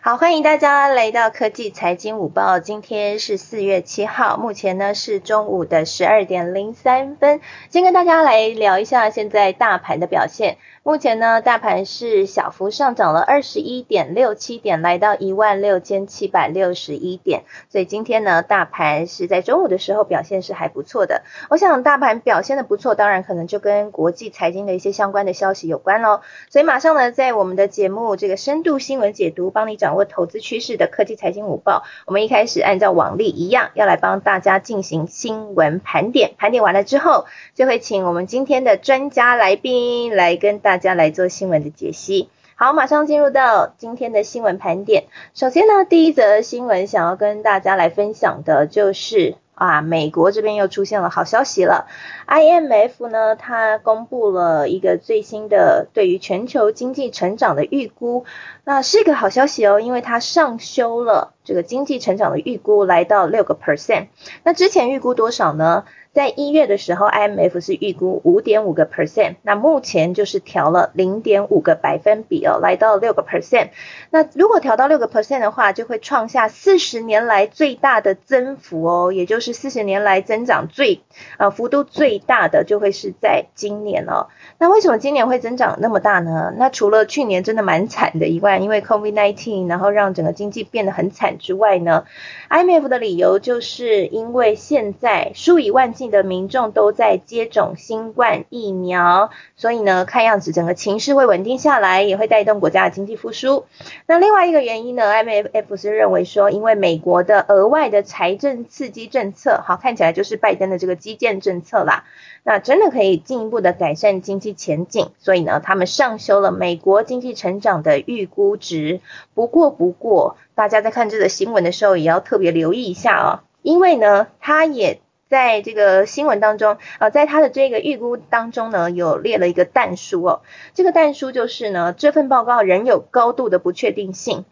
好，欢迎大家来到科技财经午报。今天是四月七号，目前呢是中午的十二点零三分。先跟大家来聊一下现在大盘的表现。目前呢，大盘是小幅上涨了二十一点六七点，来到一万六千七百六十一点。所以今天呢，大盘是在中午的时候表现是还不错的。我想大盘表现的不错，当然可能就跟国际财经的一些相关的消息有关喽。所以马上呢，在我们的节目这个深度新闻解读，帮你找掌握投资趋势的科技财经午报，我们一开始按照往例一样，要来帮大家进行新闻盘点。盘点完了之后，就会请我们今天的专家来宾来跟大。家来做新闻的解析。好，马上进入到今天的新闻盘点。首先呢，第一则新闻想要跟大家来分享的就是啊，美国这边又出现了好消息了。IMF 呢，它公布了一个最新的对于全球经济成长的预估，那是一个好消息哦，因为它上修了这个经济成长的预估，来到六个 percent。那之前预估多少呢？在一月的时候，IMF 是预估五点五个 percent，那目前就是调了零点五个百分比哦，来到六个 percent。那如果调到六个 percent 的话，就会创下四十年来最大的增幅哦，也就是四十年来增长最呃幅度最大的就会是在今年哦。那为什么今年会增长那么大呢？那除了去年真的蛮惨的以外，因为 COVID-19 然后让整个经济变得很惨之外呢，IMF 的理由就是因为现在数以万计。的民众都在接种新冠疫苗，所以呢，看样子整个情势会稳定下来，也会带动国家的经济复苏。那另外一个原因呢，IMF 是认为说，因为美国的额外的财政刺激政策，好看起来就是拜登的这个基建政策啦，那真的可以进一步的改善经济前景，所以呢，他们上修了美国经济成长的预估值。不过，不过大家在看这个新闻的时候，也要特别留意一下哦，因为呢，它也。在这个新闻当中，呃，在他的这个预估当中呢，有列了一个弹书哦。这个弹书就是呢，这份报告仍有高度的不确定性，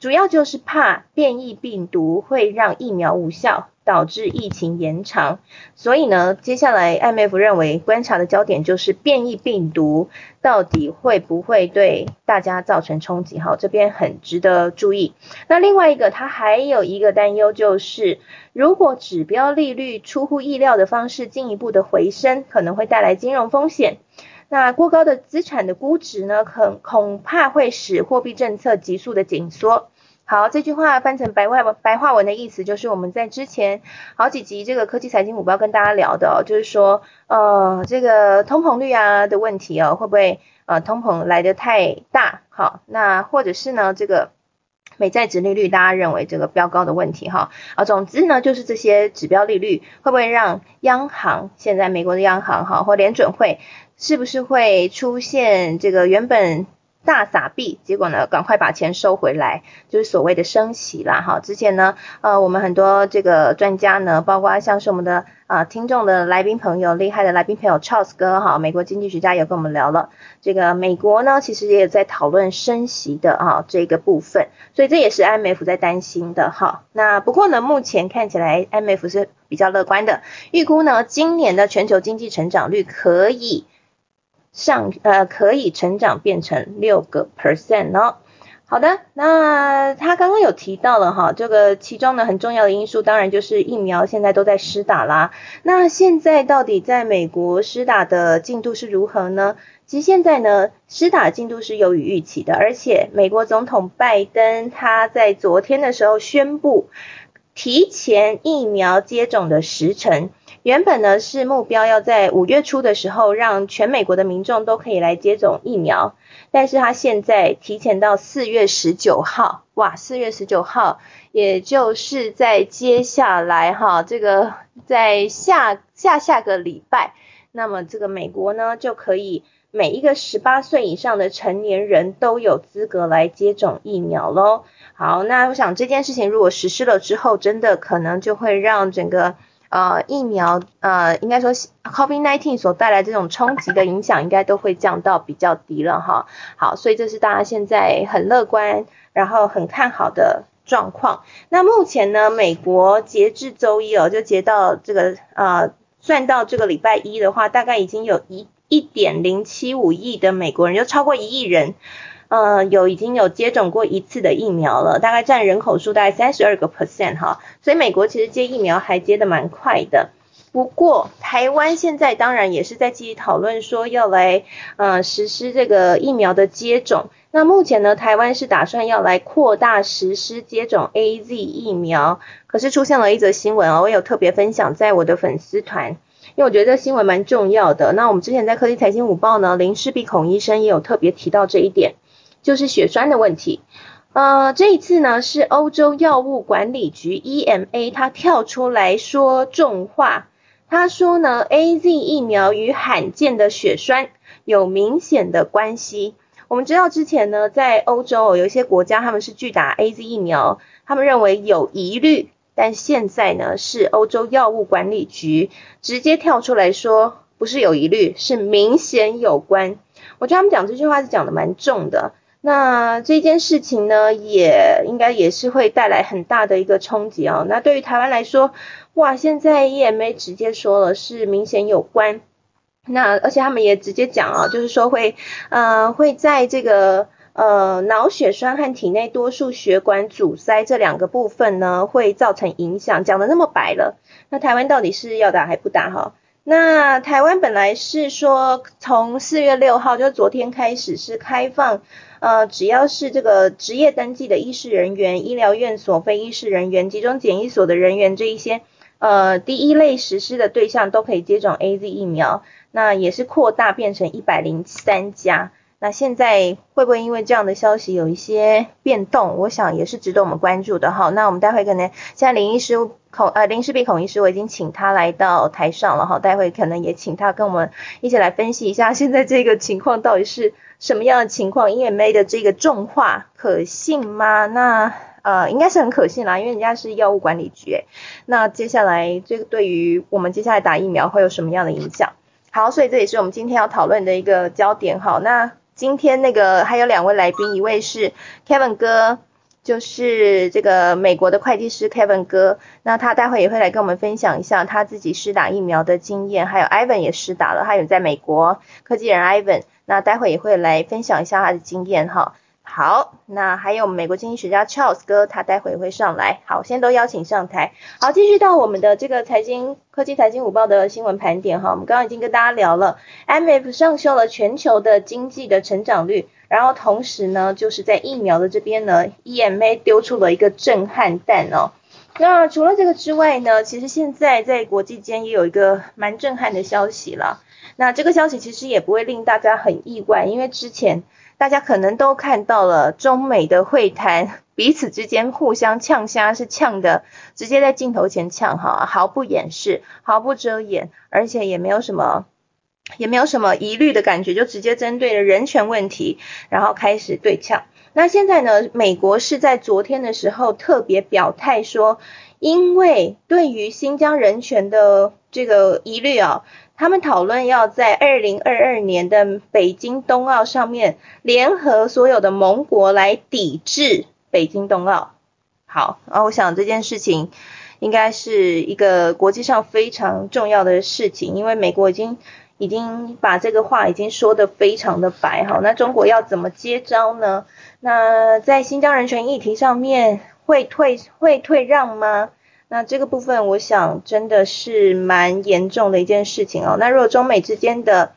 主要就是怕变异病毒会让疫苗无效。导致疫情延长，所以呢，接下来 IMF 认为观察的焦点就是变异病毒到底会不会对大家造成冲击？好，这边很值得注意。那另外一个，它还有一个担忧就是，如果指标利率出乎意料的方式进一步的回升，可能会带来金融风险。那过高的资产的估值呢，恐恐怕会使货币政策急速的紧缩。好，这句话翻成白话文，白话文的意思就是我们在之前好几集这个科技财经五报跟大家聊的，就是说，呃，这个通膨率啊的问题哦，会不会呃通膨来得太大？好，那或者是呢这个美债值利率，大家认为这个标高的问题哈？啊，总之呢就是这些指标利率会不会让央行现在美国的央行哈或联准会是不是会出现这个原本？大撒币，结果呢，赶快把钱收回来，就是所谓的升息啦。哈，之前呢，呃，我们很多这个专家呢，包括像是我们的啊听众的来宾朋友，厉害的来宾朋友 Charles 哥哈，美国经济学家也跟我们聊了，这个美国呢，其实也在讨论升息的啊这个部分，所以这也是 IMF 在担心的哈。那不过呢，目前看起来 IMF 是比较乐观的，预估呢，今年的全球经济成长率可以。上呃可以成长变成六个 percent 哦。好的，那他刚刚有提到了哈，这个其中呢很重要的因素，当然就是疫苗现在都在施打啦。那现在到底在美国施打的进度是如何呢？其实现在呢施打进度是优于预期的，而且美国总统拜登他在昨天的时候宣布提前疫苗接种的时程。原本呢是目标要在五月初的时候让全美国的民众都可以来接种疫苗，但是他现在提前到四月十九号，哇，四月十九号，也就是在接下来哈，这个在下下下个礼拜，那么这个美国呢就可以每一个十八岁以上的成年人都有资格来接种疫苗喽。好，那我想这件事情如果实施了之后，真的可能就会让整个。呃，疫苗呃，应该说 COVID-19 所带来这种冲击的影响，应该都会降到比较低了哈。好，所以这是大家现在很乐观，然后很看好的状况。那目前呢，美国截至周一哦，就截到这个呃，算到这个礼拜一的话，大概已经有一一点零七五亿的美国人，就超过一亿人。呃，有已经有接种过一次的疫苗了，大概占人口数大概三十二个 percent 哈，所以美国其实接疫苗还接的蛮快的。不过台湾现在当然也是在积极讨论说要来呃实施这个疫苗的接种。那目前呢，台湾是打算要来扩大实施接种 A Z 疫苗，可是出现了一则新闻哦，我有特别分享在我的粉丝团。因为我觉得这新闻蛮重要的。那我们之前在科技财经午报呢，林世璧孔医生也有特别提到这一点，就是血栓的问题。呃，这一次呢是欧洲药物管理局 EMA 它跳出来说重话，他说呢 AZ 疫苗与罕见的血栓有明显的关系。我们知道之前呢在欧洲有一些国家他们是拒打 AZ 疫苗，他们认为有疑虑。但现在呢，是欧洲药物管理局直接跳出来说，不是有疑虑，是明显有关。我觉得他们讲这句话是讲的蛮重的。那这件事情呢，也应该也是会带来很大的一个冲击哦。那对于台湾来说，哇，现在 EMA 直接说了是明显有关。那而且他们也直接讲啊，就是说会呃会在这个。呃，脑血栓和体内多数血管阻塞这两个部分呢，会造成影响。讲的那么白了，那台湾到底是要打还不打哈？那台湾本来是说从四月六号，就昨天开始是开放，呃，只要是这个职业登记的医师人员、医疗院所非医师人员、集中检疫所的人员这一些，呃，第一类实施的对象都可以接种 A Z 疫苗，那也是扩大变成一百零三家。那现在会不会因为这样的消息有一些变动？我想也是值得我们关注的哈。那我们待会可能现在林医师孔呃林世璧孔医师，我已经请他来到台上了哈。待会可能也请他跟我们一起来分析一下现在这个情况到底是什么样的情况？EMA 的这个重话可信吗？那呃应该是很可信啦，因为人家是药物管理局。那接下来这个对于我们接下来打疫苗会有什么样的影响？好，所以这也是我们今天要讨论的一个焦点哈。那今天那个还有两位来宾，一位是 Kevin 哥，就是这个美国的会计师 Kevin 哥，那他待会也会来跟我们分享一下他自己施打疫苗的经验，还有 Ivan 也施打了，他有在美国科技人 Ivan，那待会也会来分享一下他的经验哈。好，那还有美国经济学家 Charles 哥，他待会会上来。好，先都邀请上台。好，继续到我们的这个财经科技财经午报的新闻盘点哈。我们刚刚已经跟大家聊了，MF 上修了全球的经济的成长率，然后同时呢，就是在疫苗的这边呢，EMA 丢出了一个震撼弹哦。那除了这个之外呢，其实现在在国际间也有一个蛮震撼的消息了。那这个消息其实也不会令大家很意外，因为之前。大家可能都看到了中美的会谈，彼此之间互相呛虾，是呛的，直接在镜头前呛哈，毫不掩饰，毫不遮掩，而且也没有什么，也没有什么疑虑的感觉，就直接针对了人权问题，然后开始对呛。那现在呢，美国是在昨天的时候特别表态说，因为对于新疆人权的这个疑虑啊。他们讨论要在二零二二年的北京冬奥上面联合所有的盟国来抵制北京冬奥。好，啊，我想这件事情应该是一个国际上非常重要的事情，因为美国已经已经把这个话已经说得非常的白。好，那中国要怎么接招呢？那在新疆人权议题上面会退会退让吗？那这个部分，我想真的是蛮严重的一件事情哦。那如果中美之间的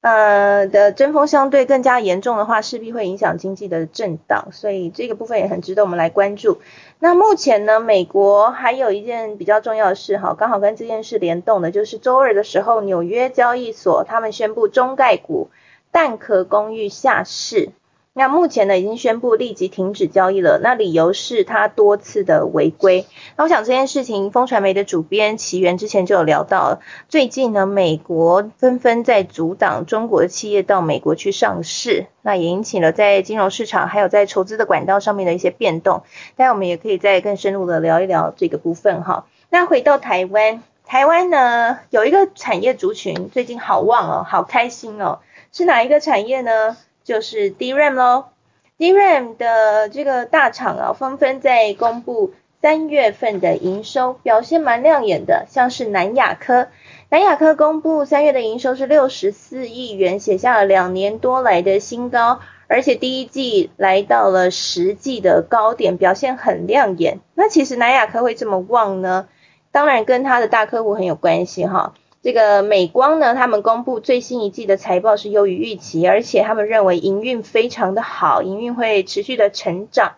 呃的针锋相对更加严重的话，势必会影响经济的震荡，所以这个部分也很值得我们来关注。那目前呢，美国还有一件比较重要的事哈，刚好跟这件事联动的，就是周二的时候，纽约交易所他们宣布中概股蛋壳公寓下市。那目前呢，已经宣布立即停止交易了。那理由是他多次的违规。那我想这件事情，风传媒的主编奇源之前就有聊到，最近呢，美国纷纷在阻挡中国的企业到美国去上市，那也引起了在金融市场还有在筹资的管道上面的一些变动。待会我们也可以再更深入的聊一聊这个部分哈。那回到台湾，台湾呢有一个产业族群最近好旺哦，好开心哦，是哪一个产业呢？就是 DRAM 咯 d r a m 的这个大厂啊，纷纷在公布三月份的营收表现蛮亮眼的，像是南亚科，南亚科公布三月的营收是六十四亿元，写下了两年多来的新高，而且第一季来到了十季的高点，表现很亮眼。那其实南亚科会这么旺呢？当然跟他的大客户很有关系哈。这个美光呢，他们公布最新一季的财报是优于预期，而且他们认为营运非常的好，营运会持续的成长。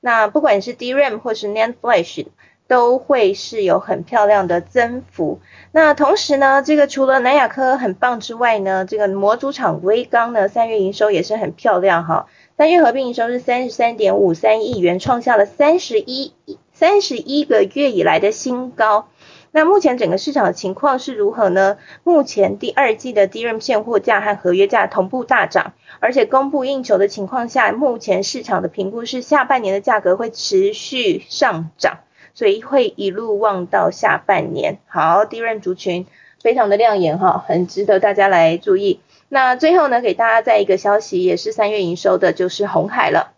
那不管是 DRAM 或是 NAND Flash，都会是有很漂亮的增幅。那同时呢，这个除了南亚科很棒之外呢，这个模组厂微刚呢，三月营收也是很漂亮哈。三月合并营收是三十三点五三亿元，创下了三十一三十一个月以来的新高。那目前整个市场的情况是如何呢？目前第二季的 D R M 现货价和合约价同步大涨，而且供不应求的情况下，目前市场的评估是下半年的价格会持续上涨，所以会一路望到下半年。好，DRAM 族群非常的亮眼哈，很值得大家来注意。那最后呢，给大家再一个消息，也是三月营收的，就是红海了。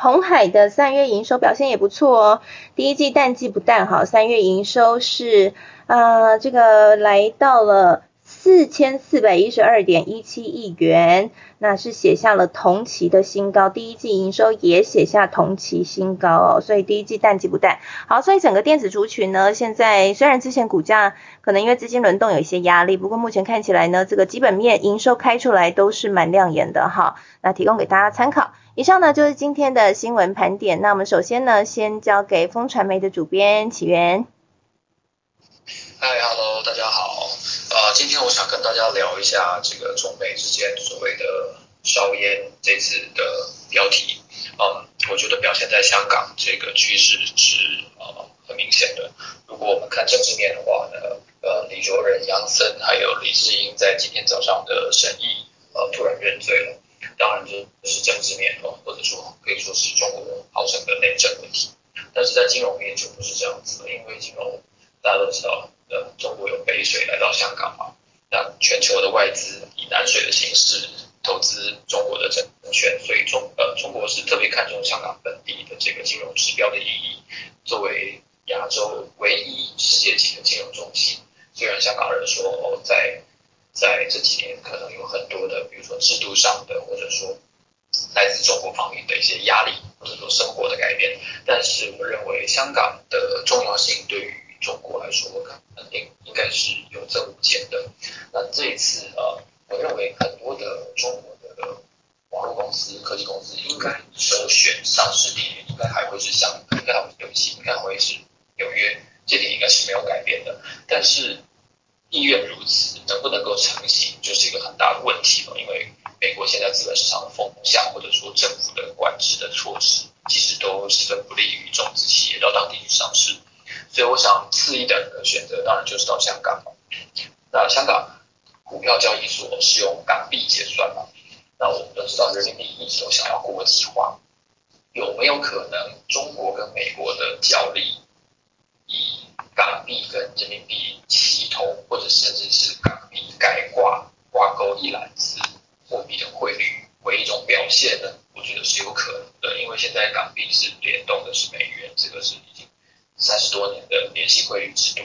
红海的三月营收表现也不错哦，第一季淡季不淡哈，三月营收是啊这个来到了四千四百一十二点一七亿元，那是写下了同期的新高，第一季营收也写下同期新高哦，所以第一季淡季不淡。好，所以整个电子族群呢，现在虽然之前股价可能因为资金轮动有一些压力，不过目前看起来呢，这个基本面营收开出来都是蛮亮眼的哈，那提供给大家参考。以上呢就是今天的新闻盘点。那我们首先呢，先交给风传媒的主编启源。嗨，Hello，大家好。呃，今天我想跟大家聊一下这个中美之间所谓的硝烟这次的标题。嗯，我觉得表现在香港这个趋势是呃很明显的。如果我们看政治面的话呢，呃，李卓人、杨森还有李志英在今天早上的审议呃突然认罪了。当然，这是政治面哦，或者说可以说是中国号称的内政问题。但是在金融面就不是这样子了，因为金融大家都知道，呃，中国有北水来到香港嘛，那全球的外资以南水的形式投资中国的证券，所以中呃中国是特别看重香港本地的这个金融指标的意义。作为亚洲唯一世界级的金融中心，虽然香港人说哦在。在这几年，可能有很多的，比如说制度上的，或者说来自中国方面的一些压力，或者说生活的改变。但是，我认为香港的重要性对于中国来说，肯定应该是有增无减的。那这一次，呃，我认为很多的中国的网络公司、科技公司，应该首选上市地点，应该还会是香港，应该还对不起，应该会是纽约，这点应该是没有改变的。但是，意愿如此，能不能够成型，就是一个很大的问题了。因为美国现在资本市场的风向，或者说政府的管制的措施，其实都十分不利于中资企业到当地去上市。所以我想，次一等的选择当然就是到香港了。那香港股票交易所是用港币结算嘛？那我们都知道，人民币一直都想要国际化，有没有可能中国跟美国的角力以？港币跟人民币齐头，或者甚至是港币改挂挂钩一揽子货币的汇率为一种表现呢？我觉得是有可能的，因为现在港币是联动的是美元，这个是已经三十多年的联系汇率制度。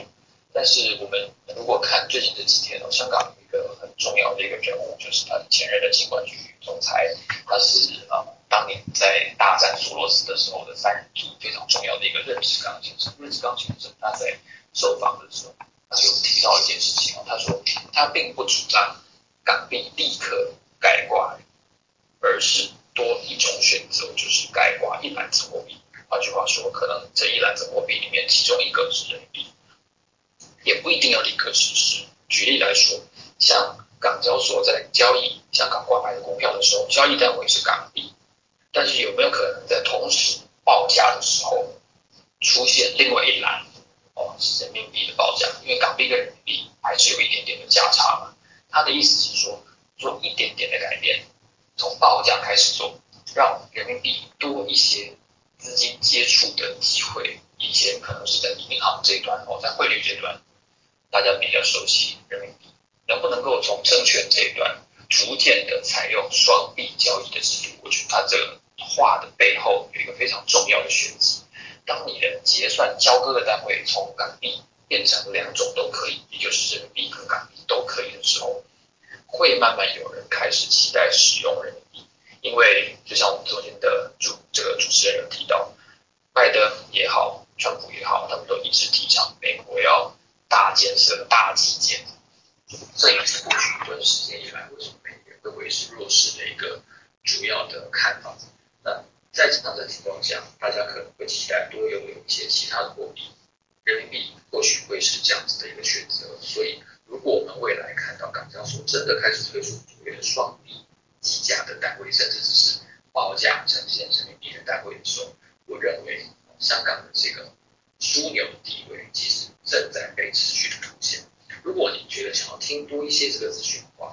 但是我们如果看最近这几天哦，香港一个很重要的一个人物，就是他的前任的金管局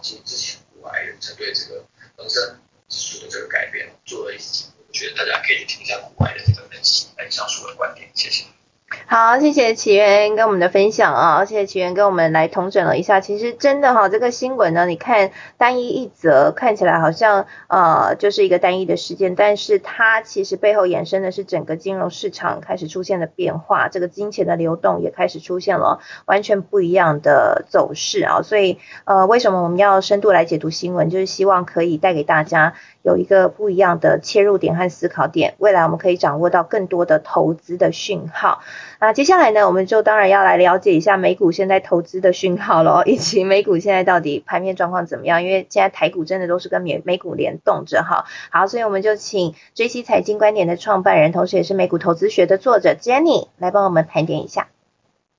其实之前国外人针对这个恒生指数的这个改变做了一些。我觉得大家可以听一下国外的这个分析，来上述的观点，谢谢。好，谢谢奇源跟我们的分享啊，谢谢奇源跟我们来统整了一下。其实真的哈，这个新闻呢，你看单一一则，看起来好像呃就是一个单一的事件，但是它其实背后衍生的是整个金融市场开始出现了变化，这个金钱的流动也开始出现了完全不一样的走势啊。所以呃，为什么我们要深度来解读新闻，就是希望可以带给大家有一个不一样的切入点和思考点，未来我们可以掌握到更多的投资的讯号。那接下来呢，我们就当然要来了解一下美股现在投资的讯号喽，以及美股现在到底盘面状况怎么样？因为现在台股真的都是跟美美股联动着哈。好，所以我们就请追西财经观点的创办人，同时也是美股投资学的作者 Jenny 来帮我们盘点一下。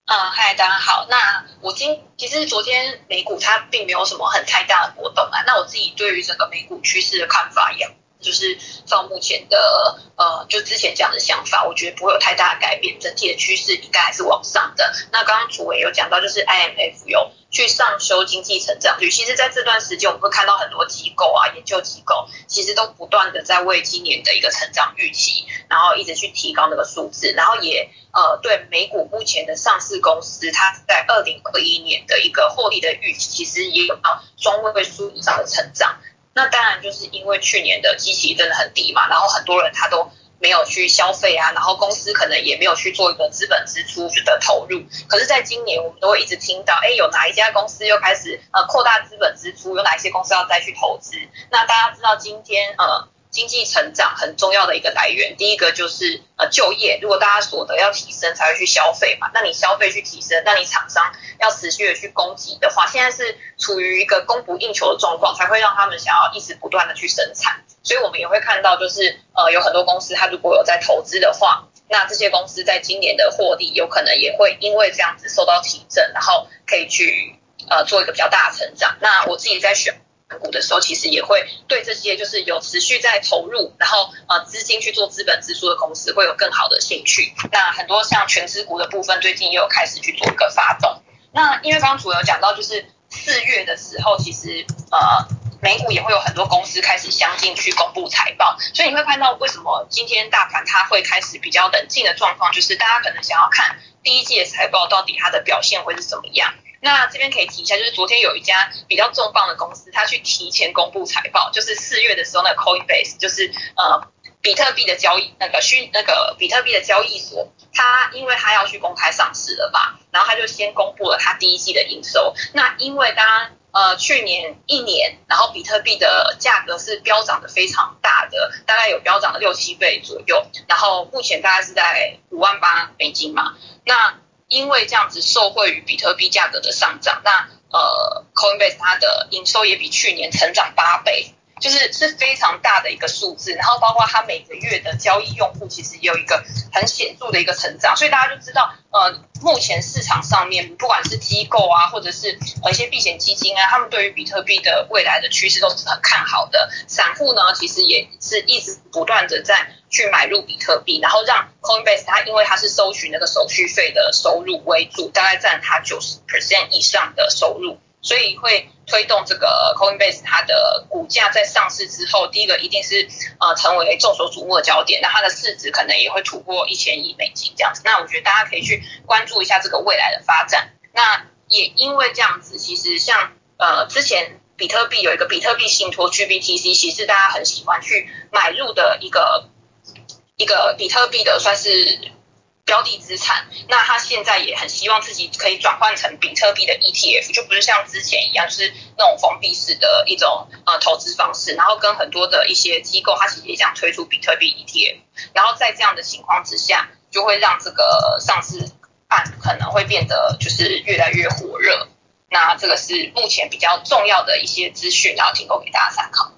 嗯，嗨，大家好。那我今其实昨天美股它并没有什么很太大的波动啊。那我自己对于整个美股趋势的看法一样。就是照目前的呃，就之前讲的想法，我觉得不会有太大的改变，整体的趋势应该还是往上的。那刚刚主委有讲到，就是 IMF 有去上修经济成长率，其实在这段时间，我们会看到很多机构啊，研究机构其实都不断的在为今年的一个成长预期，然后一直去提高那个数字，然后也呃对美股目前的上市公司，它在二零二一年的一个获利的预期，其实也有到中位数以上的成长。那当然就是因为去年的基期真的很低嘛，然后很多人他都没有去消费啊，然后公司可能也没有去做一个资本支出的投入。可是，在今年我们都会一直听到，哎，有哪一家公司又开始呃扩大资本支出，有哪一些公司要再去投资。那大家知道今天呃。经济成长很重要的一个来源，第一个就是呃就业，如果大家所得要提升才会去消费嘛，那你消费去提升，那你厂商要持续的去供给的话，现在是处于一个供不应求的状况，才会让他们想要一直不断的去生产，所以我们也会看到就是呃有很多公司它如果有在投资的话，那这些公司在今年的获利有可能也会因为这样子受到提振，然后可以去呃做一个比较大的成长。那我自己在选。股的时候，其实也会对这些就是有持续在投入，然后呃资金去做资本支出的公司会有更好的兴趣。那很多像全资股的部分，最近也有开始去做一个发动。那因为刚刚主有讲到，就是四月的时候，其实呃美股也会有很多公司开始相继去公布财报，所以你会看到为什么今天大盘它会开始比较冷静的状况，就是大家可能想要看第一季的财报到底它的表现会是怎么样。那这边可以提一下，就是昨天有一家比较重磅的公司，它去提前公布财报，就是四月的时候，那个 Coinbase 就是呃比特币的交易那个虚那个比特币的交易所，它因为它要去公开上市了嘛，然后它就先公布了它第一季的营收。那因为大家呃去年一年，然后比特币的价格是飙涨的非常大的，大概有飙涨了六七倍左右，然后目前大概是在五万八美金嘛，那。因为这样子受惠于比特币价格的上涨，那呃，Coinbase 它的营收也比去年成长八倍。就是是非常大的一个数字，然后包括它每个月的交易用户其实也有一个很显著的一个成长，所以大家就知道，呃，目前市场上面不管是机构啊，或者是呃一些避险基金啊，他们对于比特币的未来的趋势都是很看好的。散户呢，其实也是一直不断的在去买入比特币，然后让 Coinbase 它因为它是收取那个手续费的收入为主，大概占它九十 percent 以上的收入。所以会推动这个 Coinbase 它的股价在上市之后，第一个一定是呃成为众所瞩目的焦点，那它的市值可能也会突破一千亿美金这样子。那我觉得大家可以去关注一下这个未来的发展。那也因为这样子，其实像呃之前比特币有一个比特币信托 GBTC，其实大家很喜欢去买入的一个一个比特币的算是。标的资产，那他现在也很希望自己可以转换成比特币的 ETF，就不是像之前一样，就是那种封闭式的一种呃投资方式。然后跟很多的一些机构，他其实也想推出比特币 ETF。然后在这样的情况之下，就会让这个上市案可能会变得就是越来越火热。那这个是目前比较重要的一些资讯，然后提供给大家参考。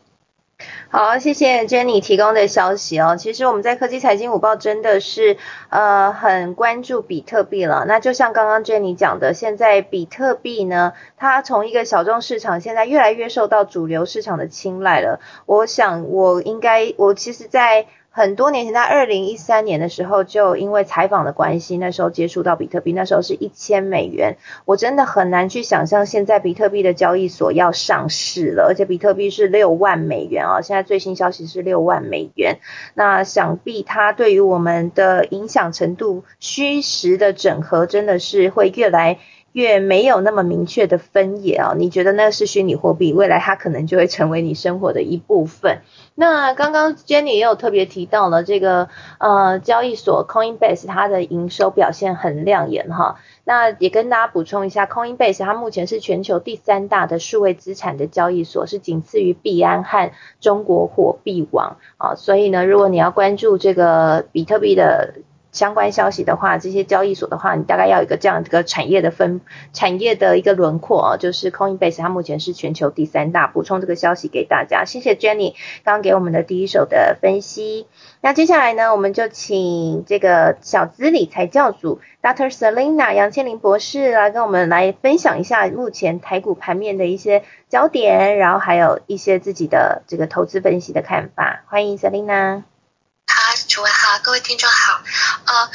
好，谢谢 Jenny 提供的消息哦。其实我们在科技财经午报真的是呃很关注比特币了。那就像刚刚 Jenny 讲的，现在比特币呢，它从一个小众市场，现在越来越受到主流市场的青睐了。我想我应该，我其实，在很多年前，在二零一三年的时候，就因为采访的关系，那时候接触到比特币，那时候是一千美元。我真的很难去想象，现在比特币的交易所要上市了，而且比特币是六万美元啊！现在最新消息是六万美元。那想必它对于我们的影响程度，虚实的整合，真的是会越来。越没有那么明确的分野啊，你觉得那是虚拟货币，未来它可能就会成为你生活的一部分。那刚刚 Jenny 也有特别提到了这个呃交易所 Coinbase 它的营收表现很亮眼哈，那也跟大家补充一下，Coinbase 它目前是全球第三大的数位资产的交易所，是仅次于币安和中国货币网啊，所以呢，如果你要关注这个比特币的。相关消息的话，这些交易所的话，你大概要有一个这样一个产业的分产业的一个轮廓啊，就是 Coinbase 它目前是全球第三大，补充这个消息给大家。谢谢 Jenny 刚刚给我们的第一手的分析。那接下来呢，我们就请这个小资理财教主 Dr. Selina 杨千林博士来跟我们来分享一下目前台股盘面的一些焦点，然后还有一些自己的这个投资分析的看法。欢迎 Selina。各位好，各位听众好。呃，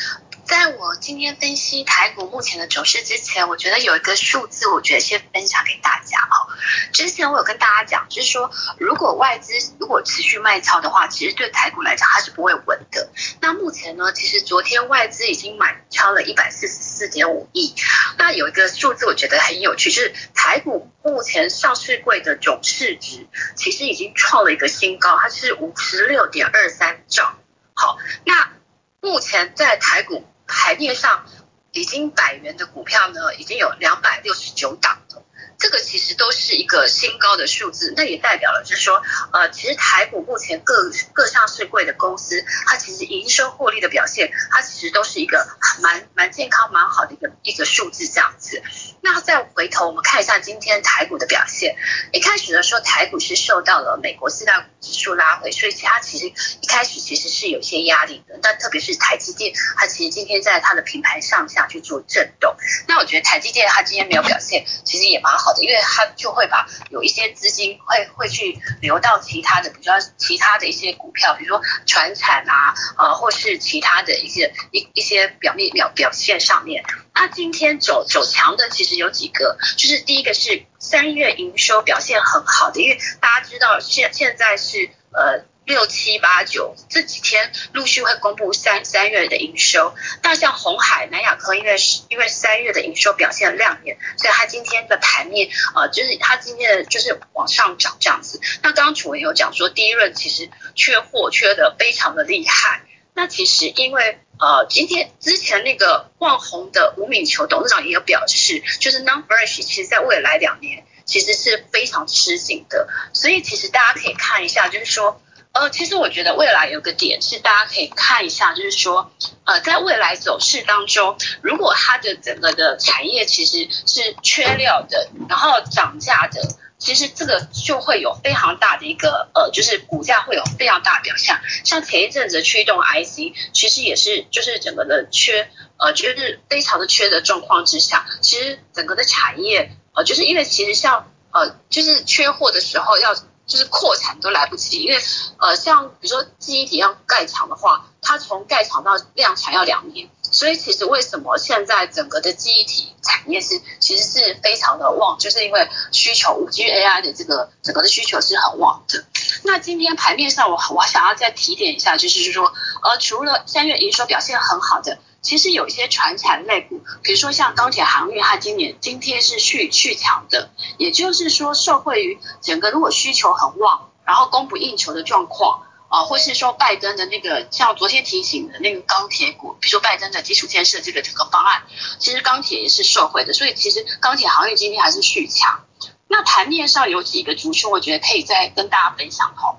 在我今天分析台股目前的走势之前，我觉得有一个数字，我觉得先分享给大家哦。之前我有跟大家讲，就是说，如果外资如果持续卖超的话，其实对台股来讲它是不会稳的。那目前呢，其实昨天外资已经买超了一百四十四点五亿。那有一个数字我觉得很有趣，就是台股目前上市柜的总市值其实已经创了一个新高，它是五十六点二三兆。好，那目前在台股台面上，已经百元的股票呢，已经有两百六十九档了。这个其实都是一个新高的数字，那也代表了就是说，呃，其实台股目前各各上市柜的公司，它其实营收获利的表现，它其实都是一个蛮蛮健康、蛮好的一个一个数字这样子。那再回头我们看一下今天台股的表现，一开始的时候台股是受到了美国四大指数拉回，所以其他其实一开始其实是有些压力的。但特别是台积电，它其实今天在它的平台上下去做震动。那我觉得台积电它今天没有表现，其实也蛮好好的，因为它就会把有一些资金会会去流到其他的比较其他的一些股票，比如说船产啊，呃，或是其他的一些一一些表面表表现上面。那今天走走强的其实有几个，就是第一个是三月营收表现很好的，因为大家知道现现在是呃六七八九这几天陆续会公布三三月的营收。那像红海、南亚科，因为是因为三月的营收表现亮眼，所以它今天的盘面呃就是它今天的就是往上涨这样子。那刚刚楚文有讲说，第一轮其实缺货缺的非常的厉害。那其实因为呃，今天之前那个旺宏的吴敏球董事长也有表示，就是 Non-Fresh 其实在未来两年其实是非常吃紧的，所以其实大家可以看一下，就是说，呃，其实我觉得未来有个点是大家可以看一下，就是说，呃，在未来走势当中，如果它的整个的产业其实是缺料的，然后涨价的。其实这个就会有非常大的一个呃，就是股价会有非常大表现。像前一阵子驱动 IC，其实也是就是整个的缺呃，就是非常的缺的状况之下，其实整个的产业呃，就是因为其实像呃，就是缺货的时候要就是扩产都来不及，因为呃，像比如说记忆体要盖厂的话，它从盖厂到量产要两年。所以其实为什么现在整个的记忆体产业是其实是非常的旺，就是因为需求五 G AI 的这个整个的需求是很旺的。那今天盘面上我我想要再提点一下，就是说呃除了三月营收表现很好的，其实有一些传产类股，比如说像钢铁航运，它今年今天是续续强的，也就是说受惠于整个如果需求很旺，然后供不应求的状况。啊，或是说拜登的那个，像昨天提醒的那个钢铁股，比如说拜登的基础建设这个整个方案，其实钢铁也是受惠的，所以其实钢铁行业今天还是续强。那盘面上有几个族群，我觉得可以再跟大家分享哈。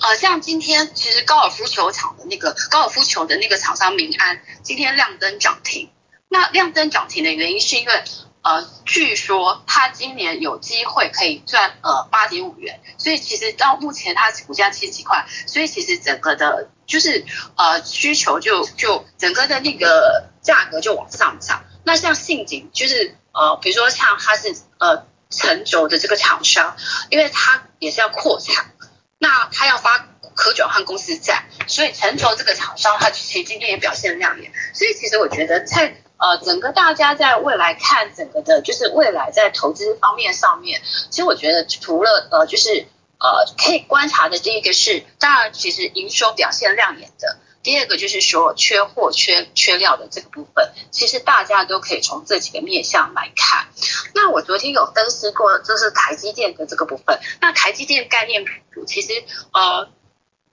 呃，像今天其实高尔夫球场的那个高尔夫球的那个厂商民安，今天亮灯涨停。那亮灯涨停的原因是因为。呃，据说它今年有机会可以赚呃八点五元，所以其实到目前它股价七十几块，所以其实整个的，就是呃需求就就整个的那个价格就往上涨。那像信景，就是呃比如说像它是呃成轴的这个厂商，因为它也是要扩产，那他要发可转换公司债，所以全球这个厂商它其实今天也表现亮眼。所以其实我觉得在呃，整个大家在未来看整个的，就是未来在投资方面上面，其实我觉得除了呃，就是呃可以观察的第一个是，当然其实营收表现亮眼的，第二个就是说缺货缺缺料的这个部分，其实大家都可以从这几个面向来看。那我昨天有分析过，就是台积电的这个部分，那台积电概念股其实呃。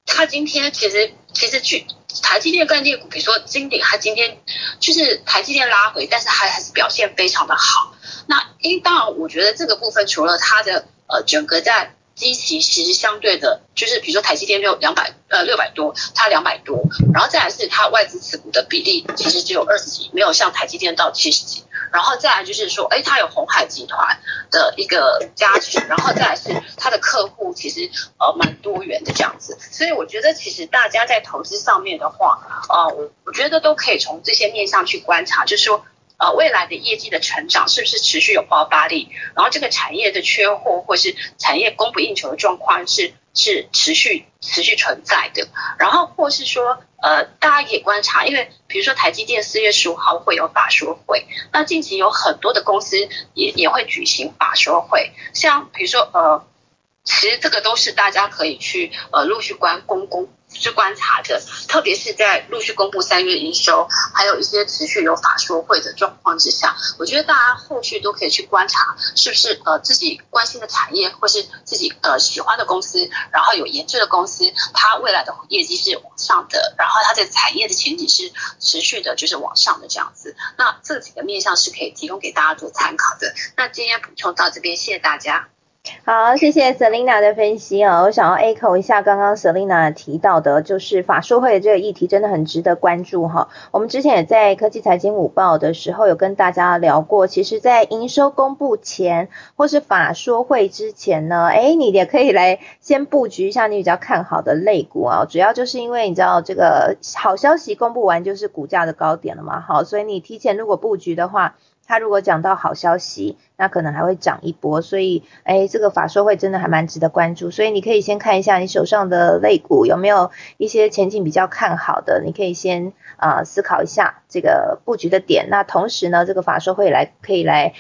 它今天其实其实去台积电概念股，比如说金鼎，它今天就是台积电拉回，但是它还是表现非常的好。那因当然，我觉得这个部分除了它的呃整个在基期其实相对的，就是比如说台积电六两百呃六百多，它两百多，然后再来是它外资持股的比例其实只有二十几，没有像台积电到七十几。然后再来就是说，哎，它有红海集团的一个加持，然后再来是它的客户其实呃蛮多元的这样子，所以我觉得其实大家在投资上面的话，呃，我我觉得都可以从这些面上去观察，就是说呃未来的业绩的成长是不是持续有爆发力，然后这个产业的缺货或是产业供不应求的状况是是持续持续存在的，然后或是说。呃，大家可以观察，因为比如说台积电四月十五号会有法说会，那近期有很多的公司也也会举行法说会，像比如说呃，其实这个都是大家可以去呃陆续关公公。是观察的，特别是在陆续公布三月营收，还有一些持续有法说会的状况之下，我觉得大家后续都可以去观察，是不是呃自己关心的产业，或是自己呃喜欢的公司，然后有研究的公司，它未来的业绩是往上的，然后它的产业的前景是持续的，就是往上的这样子。那这几个面向是可以提供给大家做参考的。那今天补充到这边，谢谢大家。好，谢谢 Selina 的分析啊，我想要 echo 一下刚刚 Selina 提到的，就是法说会的这个议题真的很值得关注哈。我们之前也在科技财经午报的时候有跟大家聊过，其实，在营收公布前或是法说会之前呢，哎，你也可以来先布局一下你比较看好的类股啊，主要就是因为你知道这个好消息公布完就是股价的高点了嘛，好，所以你提前如果布局的话。他如果讲到好消息，那可能还会涨一波，所以，哎，这个法说会真的还蛮值得关注。所以你可以先看一下你手上的类股有没有一些前景比较看好的，你可以先啊思考一下这个布局的点。那同时呢，这个法说会来可以来，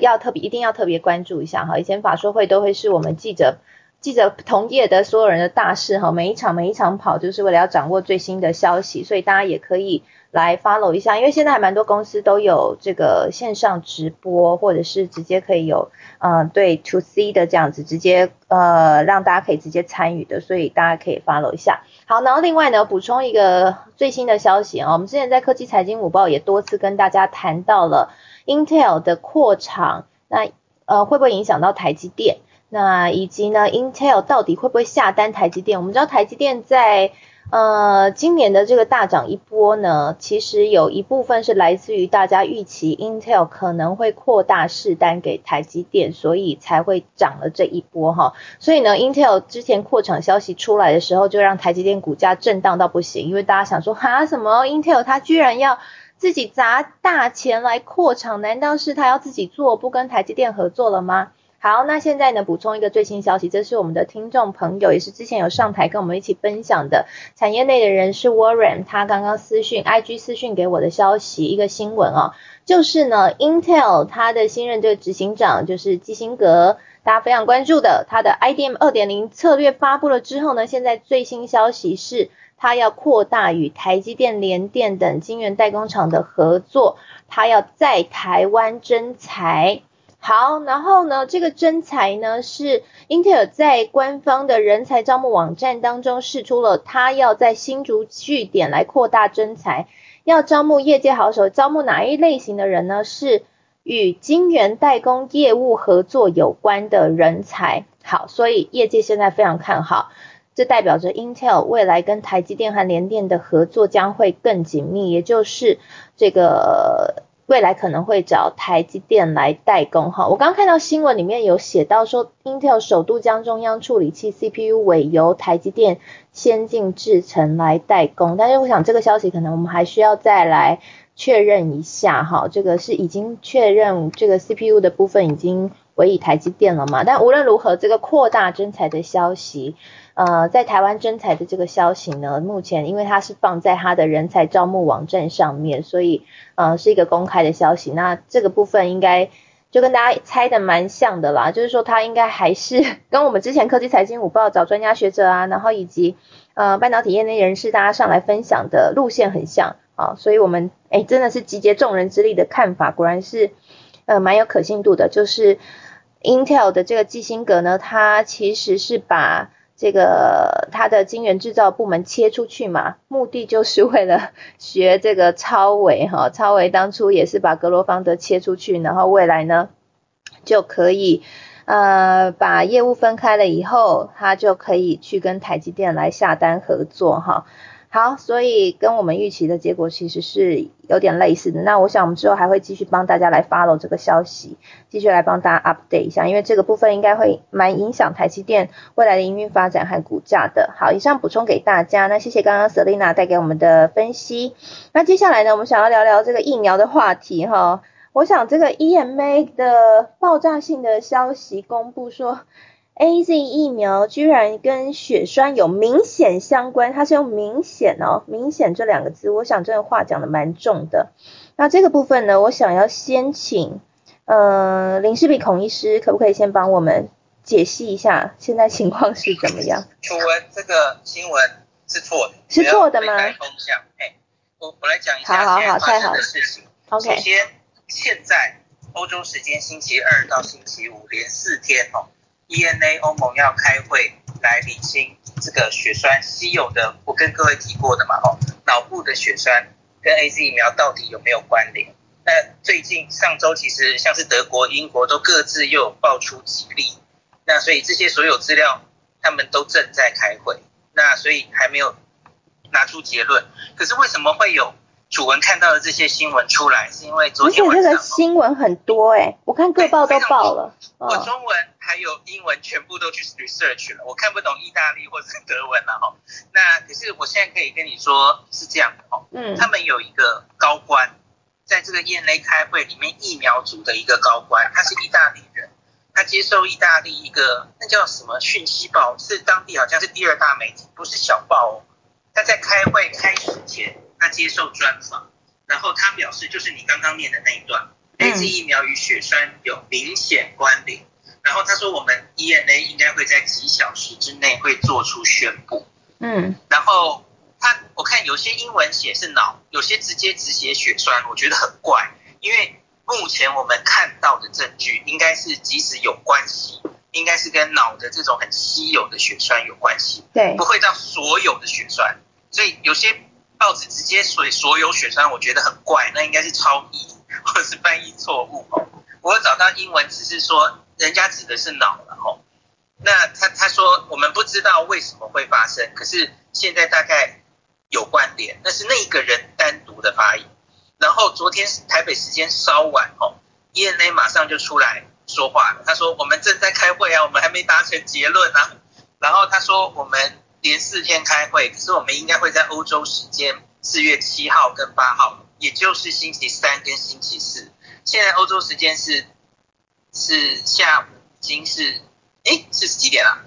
要特别一定要特别关注一下哈。以前法说会都会是我们记者记者同业的所有人的大事哈，每一场每一场跑就是为了要掌握最新的消息，所以大家也可以。来 follow 一下，因为现在还蛮多公司都有这个线上直播，或者是直接可以有，嗯，对 to C 的这样子，直接呃让大家可以直接参与的，所以大家可以 follow 一下。好，然后另外呢，补充一个最新的消息啊，我们之前在科技财经午报也多次跟大家谈到了 Intel 的扩厂，那呃会不会影响到台积电？那以及呢，Intel 到底会不会下单台积电？我们知道台积电在呃，今年的这个大涨一波呢，其实有一部分是来自于大家预期 Intel 可能会扩大试单给台积电，所以才会涨了这一波哈。所以呢，Intel 之前扩厂消息出来的时候，就让台积电股价震荡到不行，因为大家想说，哈，什么 Intel 它居然要自己砸大钱来扩厂，难道是他要自己做，不跟台积电合作了吗？好，那现在呢，补充一个最新消息，这是我们的听众朋友，也是之前有上台跟我们一起分享的产业内的人士 Warren，他刚刚私讯 IG 私讯给我的消息，一个新闻哦，就是呢，Intel 它的新任这个执行长就是基辛格，大家非常关注的，他的 IDM 二点零策略发布了之后呢，现在最新消息是，他要扩大与台积电、联电等晶圆代工厂的合作，他要在台湾增材。好，然后呢，这个征才呢是英特尔在官方的人才招募网站当中试出了，他要在新竹据点来扩大征才，要招募业界好手，招募哪一类型的人呢？是与晶圆代工业务合作有关的人才。好，所以业界现在非常看好，这代表着 Intel 未来跟台积电和联电的合作将会更紧密，也就是这个。未来可能会找台积电来代工哈，我刚刚看到新闻里面有写到说，Intel 首度将中央处理器 CPU 委由台积电先进制程来代工，但是我想这个消息可能我们还需要再来确认一下哈，这个是已经确认这个 CPU 的部分已经委以台积电了嘛？但无论如何，这个扩大征才的消息。呃，在台湾征才的这个消息呢，目前因为它是放在它的人才招募网站上面，所以呃是一个公开的消息。那这个部分应该就跟大家猜的蛮像的啦，就是说它应该还是 跟我们之前科技财经五报找专家学者啊，然后以及呃半导体业内人士大家上来分享的路线很像啊，所以我们哎真的是集结众人之力的看法，果然是呃蛮有可信度的。就是 Intel 的这个基辛格呢，它其实是把这个他的晶圆制造部门切出去嘛，目的就是为了学这个超维哈，超维当初也是把格罗方德切出去，然后未来呢就可以呃把业务分开了以后，他就可以去跟台积电来下单合作哈。好，所以跟我们预期的结果其实是有点类似的。那我想我们之后还会继续帮大家来 follow 这个消息，继续来帮大家 update 一下，因为这个部分应该会蛮影响台积电未来的营运发展和股价的。好，以上补充给大家。那谢谢刚刚 Selina 带给我们的分析。那接下来呢，我们想要聊聊这个疫苗的话题哈。我想这个 EMA 的爆炸性的消息公布说。A Z 疫苗居然跟血栓有明显相关，它是用明显哦，明显这两个字，我想这个话讲的蛮重的。那这个部分呢，我想要先请呃林世比孔医师，可不可以先帮我们解析一下现在情况是怎么样？楚文，这个新闻是错的，是错的吗？风向，哎，我我来讲一下好好发生的事情。OK，首先现在欧洲时间星期二到星期五连四天哦。E N A 欧盟要开会来理清这个血栓稀有的，我跟各位提过的嘛，哦，脑部的血栓跟 A Z 疫苗到底有没有关联？那最近上周其实像是德国、英国都各自又有爆出几例，那所以这些所有资料他们都正在开会，那所以还没有拿出结论。可是为什么会有？楚文看到的这些新闻出来，是因为昨天晚上。这个新闻很多哎，我看各报都报了。我中文还有英文全部都去 research 了，我看不懂意大利或者是德文了哈。那可是我现在可以跟你说是这样的哈，嗯，他们有一个高官在这个燕雷开会里面，疫苗组的一个高官，他是意大利人，他接受意大利一个那叫什么讯息报，是当地好像是第二大媒体，不是小报哦。他在开会开始前。他接受专访，然后他表示，就是你刚刚念的那一段，A Z 疫苗与血栓有明显关联。然后他说，我们 E N A 应该会在几小时之内会做出宣布。嗯，然后他我看有些英文写是脑，有些直接只写血栓，我觉得很怪，因为目前我们看到的证据应该是即使有关系，应该是跟脑的这种很稀有的血栓有关系，对，不会到所有的血栓，所以有些。报纸直接所所有血栓，我觉得很怪，那应该是超译 或是翻译错误哦。我找到英文只是说，人家指的是脑了哦。那他他说我们不知道为什么会发生，可是现在大概有关联，那是那个人单独的发言。然后昨天台北时间稍晚哦，E N A 马上就出来说话了，他说我们正在开会啊，我们还没达成结论啊。然后他说我们。连四天开会，可是我们应该会在欧洲时间四月七号跟八号，也就是星期三跟星期四。现在欧洲时间是是下午，已经是哎是几点了？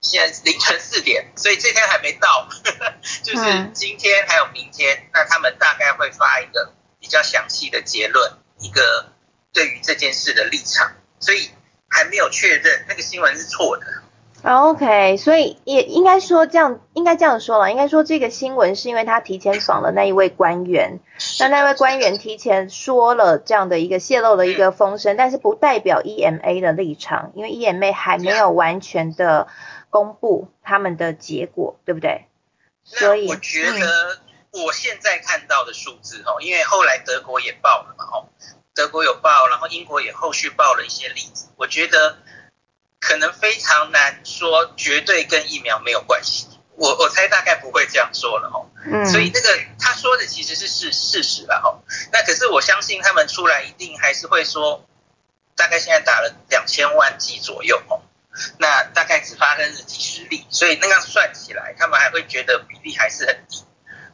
现在凌晨四点，所以这天还没到，就是今天还有明天，那他们大概会发一个比较详细的结论，一个对于这件事的立场，所以还没有确认那个新闻是错的。OK，所以也应该说这样，应该这样说了，应该说这个新闻是因为他提前访了那一位官员，那那位官员提前说了这样的一个泄露的一个风声，但是不代表 EMA 的立场，因为 EMA 还没有完全的公布他们的结果，对不对？所以我觉得我现在看到的数字哦，因为后来德国也报了嘛，哦，德国有报，然后英国也后续报了一些例子，我觉得。可能非常难说绝对跟疫苗没有关系，我我猜大概不会这样说了哦。嗯。所以那个他说的其实是事事实了哦。那可是我相信他们出来一定还是会说，大概现在打了两千万剂左右哦，那大概只发生了几十例，所以那样算起来，他们还会觉得比例还是很低。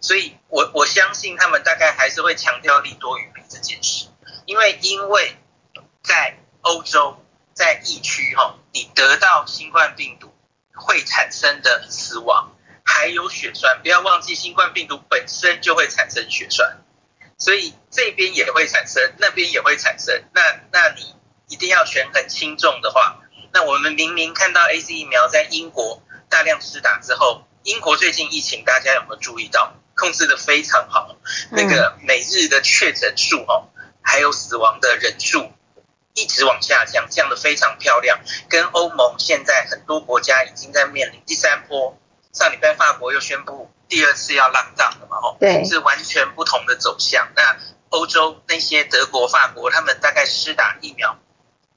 所以我我相信他们大概还是会强调利多于弊这件事，因为因为在欧洲。在疫区哈，你得到新冠病毒会产生的死亡，还有血栓，不要忘记新冠病毒本身就会产生血栓，所以这边也会产生，那边也会产生。那那你一定要权衡轻重的话，那我们明明看到 A C 疫苗在英国大量施打之后，英国最近疫情大家有没有注意到，控制的非常好，那个每日的确诊数哦，还有死亡的人数。一直往下降，降得非常漂亮。跟欧盟现在很多国家已经在面临第三波，上礼拜法国又宣布第二次要浪荡了嘛？吼，对，是完全不同的走向。那欧洲那些德国、法国，他们大概施打疫苗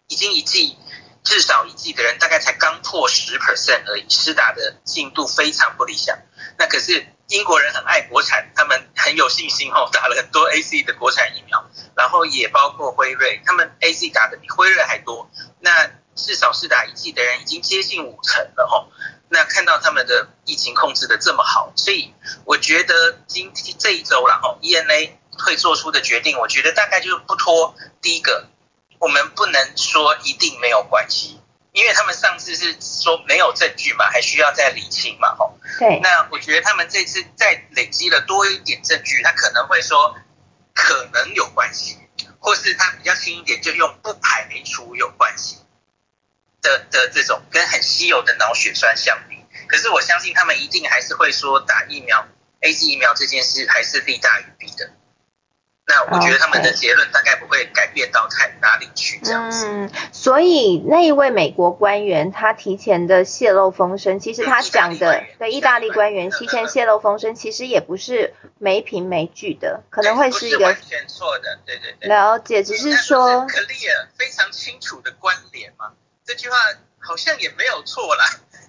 已经一剂，至少一剂的人大概才刚破十 percent 而已，施打的进度非常不理想。那可是。英国人很爱国产，他们很有信心哦，打了很多 A C 的国产疫苗，然后也包括辉瑞，他们 A C 打的比辉瑞还多。那至少是打一剂的人已经接近五成了哦。那看到他们的疫情控制的这么好，所以我觉得今天这一周了哦，E N A 会做出的决定，我觉得大概就是不拖。第一个，我们不能说一定没有关系。因为他们上次是说没有证据嘛，还需要再理清嘛，吼。对。那我觉得他们这次再累积了多一点证据，他可能会说可能有关系，或是他比较轻一点，就用不排除有关系的的这种跟很稀有的脑血栓相比。可是我相信他们一定还是会说打疫苗 A G 疫苗这件事还是利大于弊的。那我觉得他们的结论大概不会改变到太哪里去这样子。嗯，所以那一位美国官员他提前的泄露风声，其实他讲的对意大利官员提前泄露风声，其实也不是没凭没据的，可能会是一个完全错的。对对对，了解，只是说 clear 非常清楚的关联嘛。这句话好像也没有错啦，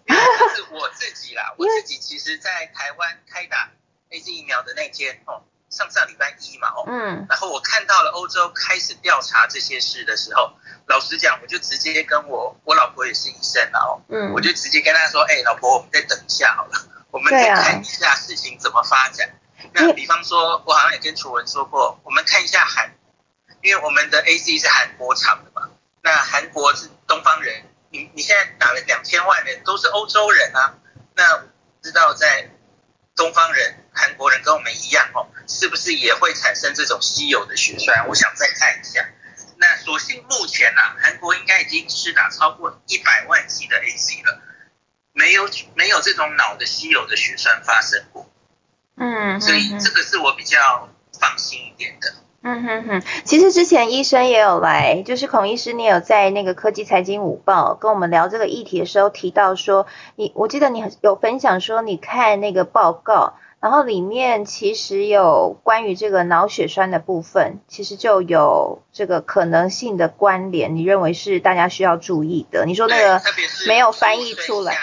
因为是我自己啦，我自己其实在台湾开打 A Z 疫苗的那天哦。上上礼拜一嘛，哦，嗯，然后我看到了欧洲开始调查这些事的时候，老实讲，我就直接跟我我老婆也是医生，然后，嗯，我就直接跟她说，哎，老婆，我们再等一下好了，我们再看一下事情怎么发展。那比方说，我好像也跟楚文说过，我们看一下韩，因为我们的 A C 是韩国厂的嘛，那韩国是东方人，你你现在打了两千万人都是欧洲人啊，那知道在。东方人、韩国人跟我们一样哦，是不是也会产生这种稀有的血栓？我想再看一下。那所幸目前呢，韩国应该已经施打超过一百万剂的 A C 了，没有没有这种脑的稀有的血栓发生过。嗯，所以这个是我比较放心一点的。嗯哼哼，其实之前医生也有来，就是孔医师，你有在那个科技财经午报跟我们聊这个议题的时候提到说，你我记得你有分享说，你看那个报告，然后里面其实有关于这个脑血栓的部分，其实就有这个可能性的关联，你认为是大家需要注意的。你说那个没有翻译出来，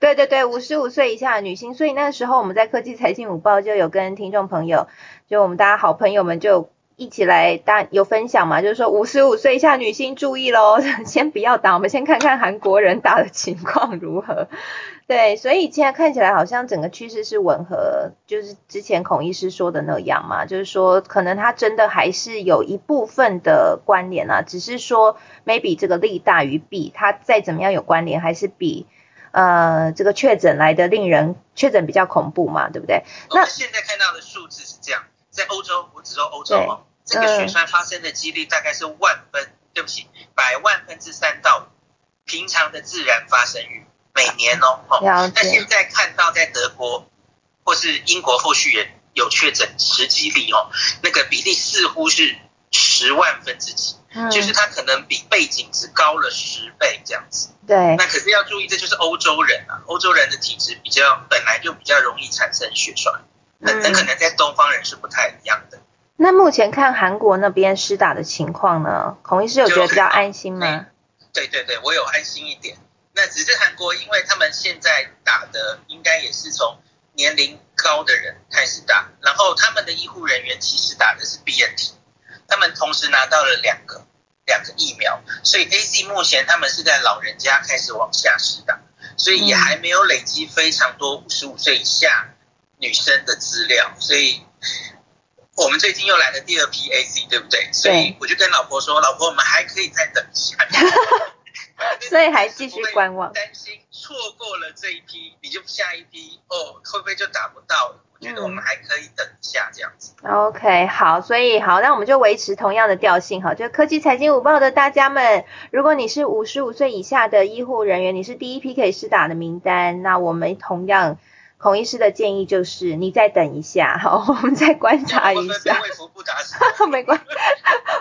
对对对，五十五岁以下的女性，所以那时候我们在科技财经午报就有跟听众朋友，就我们大家好朋友们就。一起来，大有分享嘛？就是说五十五岁以下女性注意喽，先不要打，我们先看看韩国人打的情况如何。对，所以现在看起来好像整个趋势是吻合，就是之前孔医师说的那样嘛，就是说可能它真的还是有一部分的关联啊，只是说 maybe 这个利大于弊，它再怎么样有关联，还是比呃这个确诊来的令人确诊比较恐怖嘛，对不对？那现在看到的数字是这样。在欧洲，我只说欧洲哦，这个血栓发生的几率大概是万分，对不起，百万分之三到五，平常的自然发生率。每年哦，哦那现在看到在德国或是英国后续也有确诊十几例哦，那个比例似乎是十万分之几，嗯，就是它可能比背景值高了十倍这样子。对，那可是要注意，这就是欧洲人啊，欧洲人的体质比较本来就比较容易产生血栓，很很可嗯，能在东方人是不太一样的。那目前看韩国那边施打的情况呢，孔医师有觉得比较安心吗？对对对，我有安心一点。那只是韩国，因为他们现在打的应该也是从年龄高的人开始打，然后他们的医护人员其实打的是 BNT，他们同时拿到了两个两个疫苗，所以 AZ 目前他们是在老人家开始往下施打，所以也还没有累积非常多五十五岁以下女生的资料，所以我们最近又来了第二批 A C，对不对？所以我就跟老婆说，老婆我们还可以再等一下。所以还继续观望担心错过了这一批，你就下一批哦，会不会就打不到了？我觉得我们还可以等一下这样子。OK，好，所以好，那我们就维持同样的调性哈，就科技财经午报的大家们，如果你是五十五岁以下的医护人员，你是第一批可以试打的名单，那我们同样。孔医师的建议就是，你再等一下，好，我们再观察一下。卫福部打死，没关系，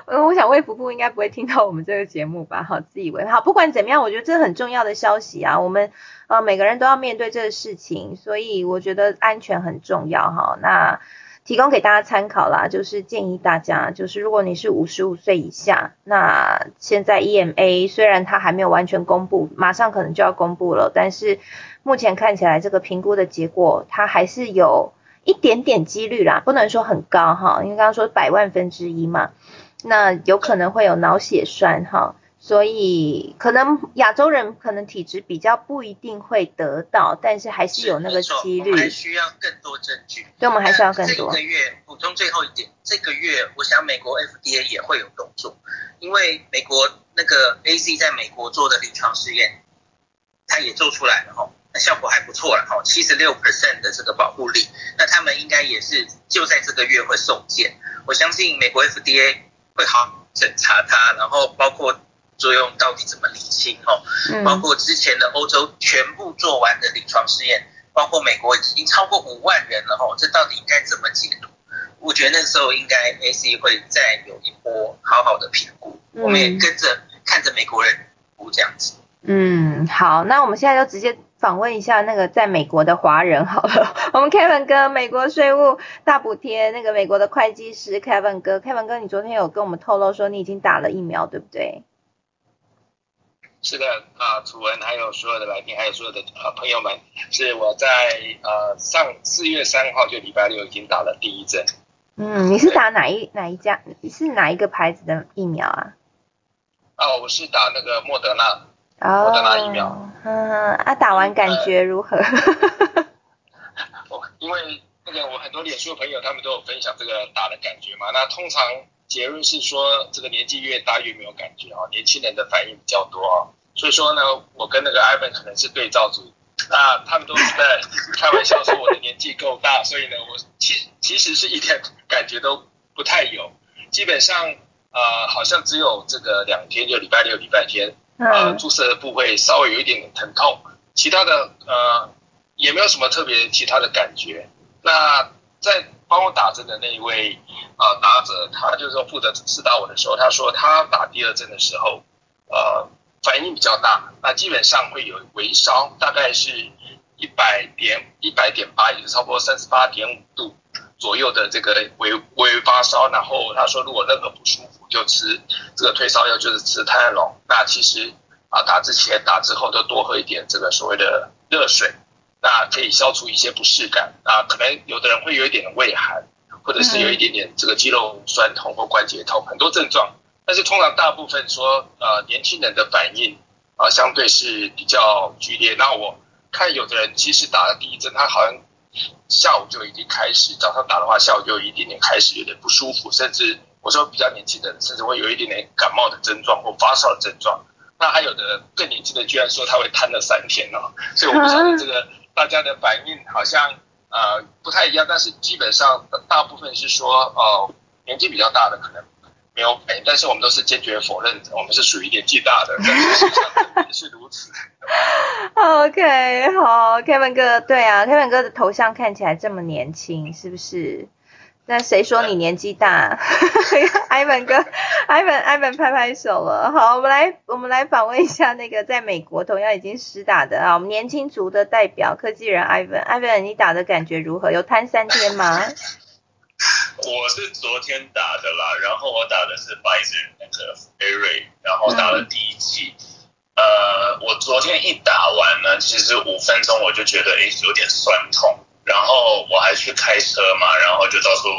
嗯，我想卫福部应该不会听到我们这个节目吧？好，自以为好，不管怎么样，我觉得这很重要的消息啊，我们呃每个人都要面对这个事情，所以我觉得安全很重要哈。那提供给大家参考啦，就是建议大家，就是如果你是五十五岁以下，那现在 EMA 虽然它还没有完全公布，马上可能就要公布了，但是目前看起来这个评估的结果，它还是有一点点几率啦，不能说很高哈，因为刚刚说百万分之一嘛，那有可能会有脑血栓哈。所以可能亚洲人可能体质比较不一定会得到，但是还是有那个几率。我们还需要更多证据。对，我们还需要更多。这个月补充最后一点，这个月我想美国 FDA 也会有动作，因为美国那个 AZ 在美国做的临床试验，它也做出来了哈，那效果还不错了哈，七十六 percent 的这个保护力，那他们应该也是就在这个月会送件。我相信美国 FDA 会好好审查它，然后包括。作用到底怎么理清？哦，包括之前的欧洲全部做完的临床试验，包括美国已经超过五万人了，哦，这到底应该怎么解读？我觉得那个时候应该 AC 会再有一波好好的评估，嗯、我们也跟着看着美国人估这样子。嗯，好，那我们现在就直接访问一下那个在美国的华人好了。我们 Kevin 哥，美国税务大补贴，那个美国的会计师 Kevin 哥，Kevin 哥，你昨天有跟我们透露说你已经打了疫苗，对不对？是的啊，楚文还有所有的来宾，还有所有的呃朋友们，是我在呃上四月三号就礼拜六已经打了第一针。嗯，你是打哪一哪一家？你是哪一个牌子的疫苗啊？哦，我是打那个莫德纳。哦。莫德纳疫苗。嗯啊，打完感觉如何？因为那个我很多脸书的朋友他们都有分享这个打的感觉嘛，那通常。结论是说，这个年纪越大越没有感觉哦，年轻人的反应比较多哦。所以说呢，我跟那个 Ivan 可能是对照组，那他们都是在开玩笑说我的年纪够大，所以呢，我其其实是一点感觉都不太有，基本上呃好像只有这个两天，就礼拜六、礼拜天，呃注射的部位稍微有一点点疼痛，其他的呃也没有什么特别其他的感觉。那在帮我打针的那一位啊、呃、打者，他就是说负责指导我的时候，他说他打第二针的时候，呃反应比较大，那基本上会有微烧，大概是一百点一百点八，也就差不多三十八点五度左右的这个微微发烧。然后他说如果任何不舒服就吃这个退烧药，就是吃泰隆。那其实啊打之前打之后都多喝一点这个所谓的热水。那可以消除一些不适感啊，可能有的人会有一点胃寒，或者是有一点点这个肌肉酸痛或关节痛，很多症状。但是通常大部分说，呃，年轻人的反应啊、相对是比较剧烈。那我看有的人其实打了第一针，他好像下午就已经开始，早上打的话，下午就有一点点开始有点不舒服，甚至我说比较年轻的，甚至会有一点点感冒的症状或发烧的症状。那还有的更年轻的居然说他会瘫了三天哦，所以我不晓得这个。大家的反应好像呃不太一样，但是基本上大部分是说呃年纪比较大的可能没有反应，但是我们都是坚决否认，我们是属于年纪大的，但是实际上也是如此。OK，好，Kevin 哥，对啊，Kevin 哥的头像看起来这么年轻，是不是？那谁说你年纪大？Ivan 哥，Ivan，Ivan 拍拍手了。好，我们来，我们来访问一下那个在美国同样已经施打的啊，我们年轻族的代表科技人 Ivan。Ivan，你打的感觉如何？有瘫三天吗？我是昨天打的啦，然后我打的是 Bison 那个 r 然后打了第一剂。呃，我昨天一打完呢，其实五分钟我就觉得诶有点酸痛，然后我还去开车嘛，然后就到处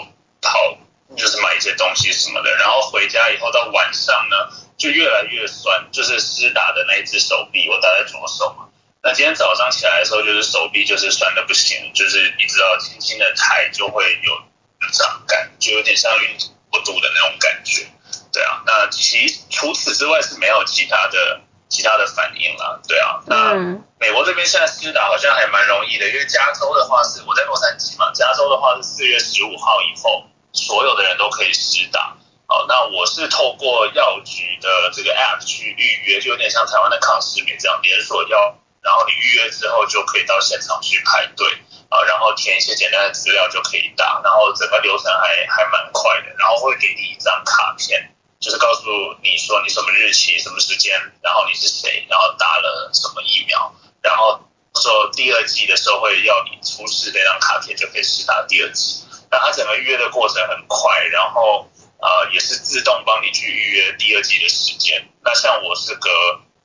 跑，就是买一些东西什么的，然后回家以后到晚上呢就越来越酸，就是施打的那一只手臂，我打在左手嘛。那今天早上起来的时候，就是手臂就是酸的不行，就是你知道轻轻的抬就会有有胀感，就有点像运动过度的那种感觉。对啊，那其除此之外是没有其他的。其他的反应了，对啊，那美国这边现在施打好像还蛮容易的，因为加州的话是我在洛杉矶嘛，加州的话是四月十五号以后，所有的人都可以施打。好，那我是透过药局的这个 app 去预约，就有点像台湾的康师美这样连锁药，然后你预约之后就可以到现场去排队啊，然后填一些简单的资料就可以打，然后整个流程还还蛮快的，然后会给你一张卡片。就是告诉你说你什么日期、什么时间，然后你是谁，然后打了什么疫苗，然后说第二季的时候会要你出示这张卡片，就可以试打第二季。那它整个预约的过程很快，然后呃也是自动帮你去预约第二季的时间。那像我是隔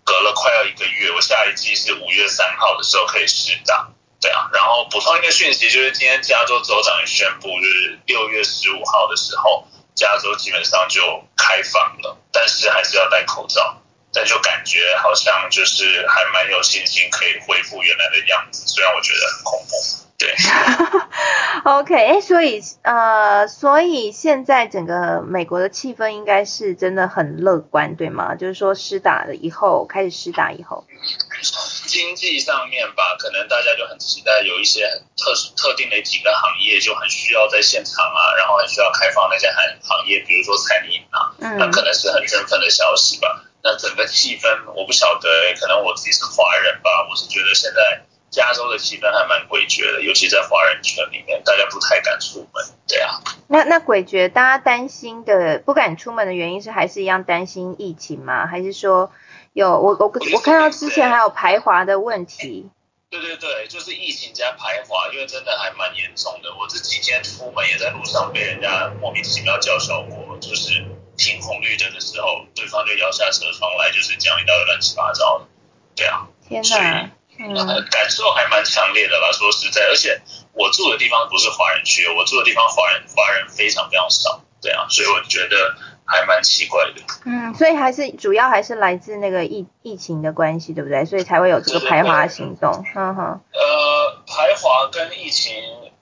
隔了快要一个月，我下一季是五月三号的时候可以试打，对啊。然后补充一个讯息，就是今天加州州长也宣布，就是六月十五号的时候。加州基本上就开放了，但是还是要戴口罩。但就感觉好像就是还蛮有信心可以恢复原来的样子，虽然我觉得很恐怖。对。OK，哎，所以呃，所以现在整个美国的气氛应该是真的很乐观，对吗？就是说施打了以后，开始施打以后。经济上面吧，可能大家就很期待有一些特殊特定的几个行业就很需要在现场啊，然后很需要开放那些行行业，比如说餐饮啊，嗯、那可能是很振奋的消息吧。那整个气氛我不晓得，可能我自己是华人吧，我是觉得现在加州的气氛还蛮诡谲的，尤其在华人圈里面，大家不太敢出门。对啊。那那诡谲，大家担心的不敢出门的原因是还是一样担心疫情吗？还是说？有我我我看到之前还有排华的问题。对对对，就是疫情加排华，因为真的还蛮严重的。我这几天出门也在路上被人家莫名其妙叫嚣过，就是停红绿灯的时候，对方就摇下车窗来，就是讲一大堆乱七八糟的。对啊，天哪，嗯，感受还蛮强烈的啦。说实在，而且我住的地方不是华人区，我住的地方华人华人非常非常少。对啊，所以我觉得。还蛮奇怪的，嗯，所以还是主要还是来自那个疫疫情的关系，对不对？所以才会有这个排华行动，嗯哼。呃，排华跟疫情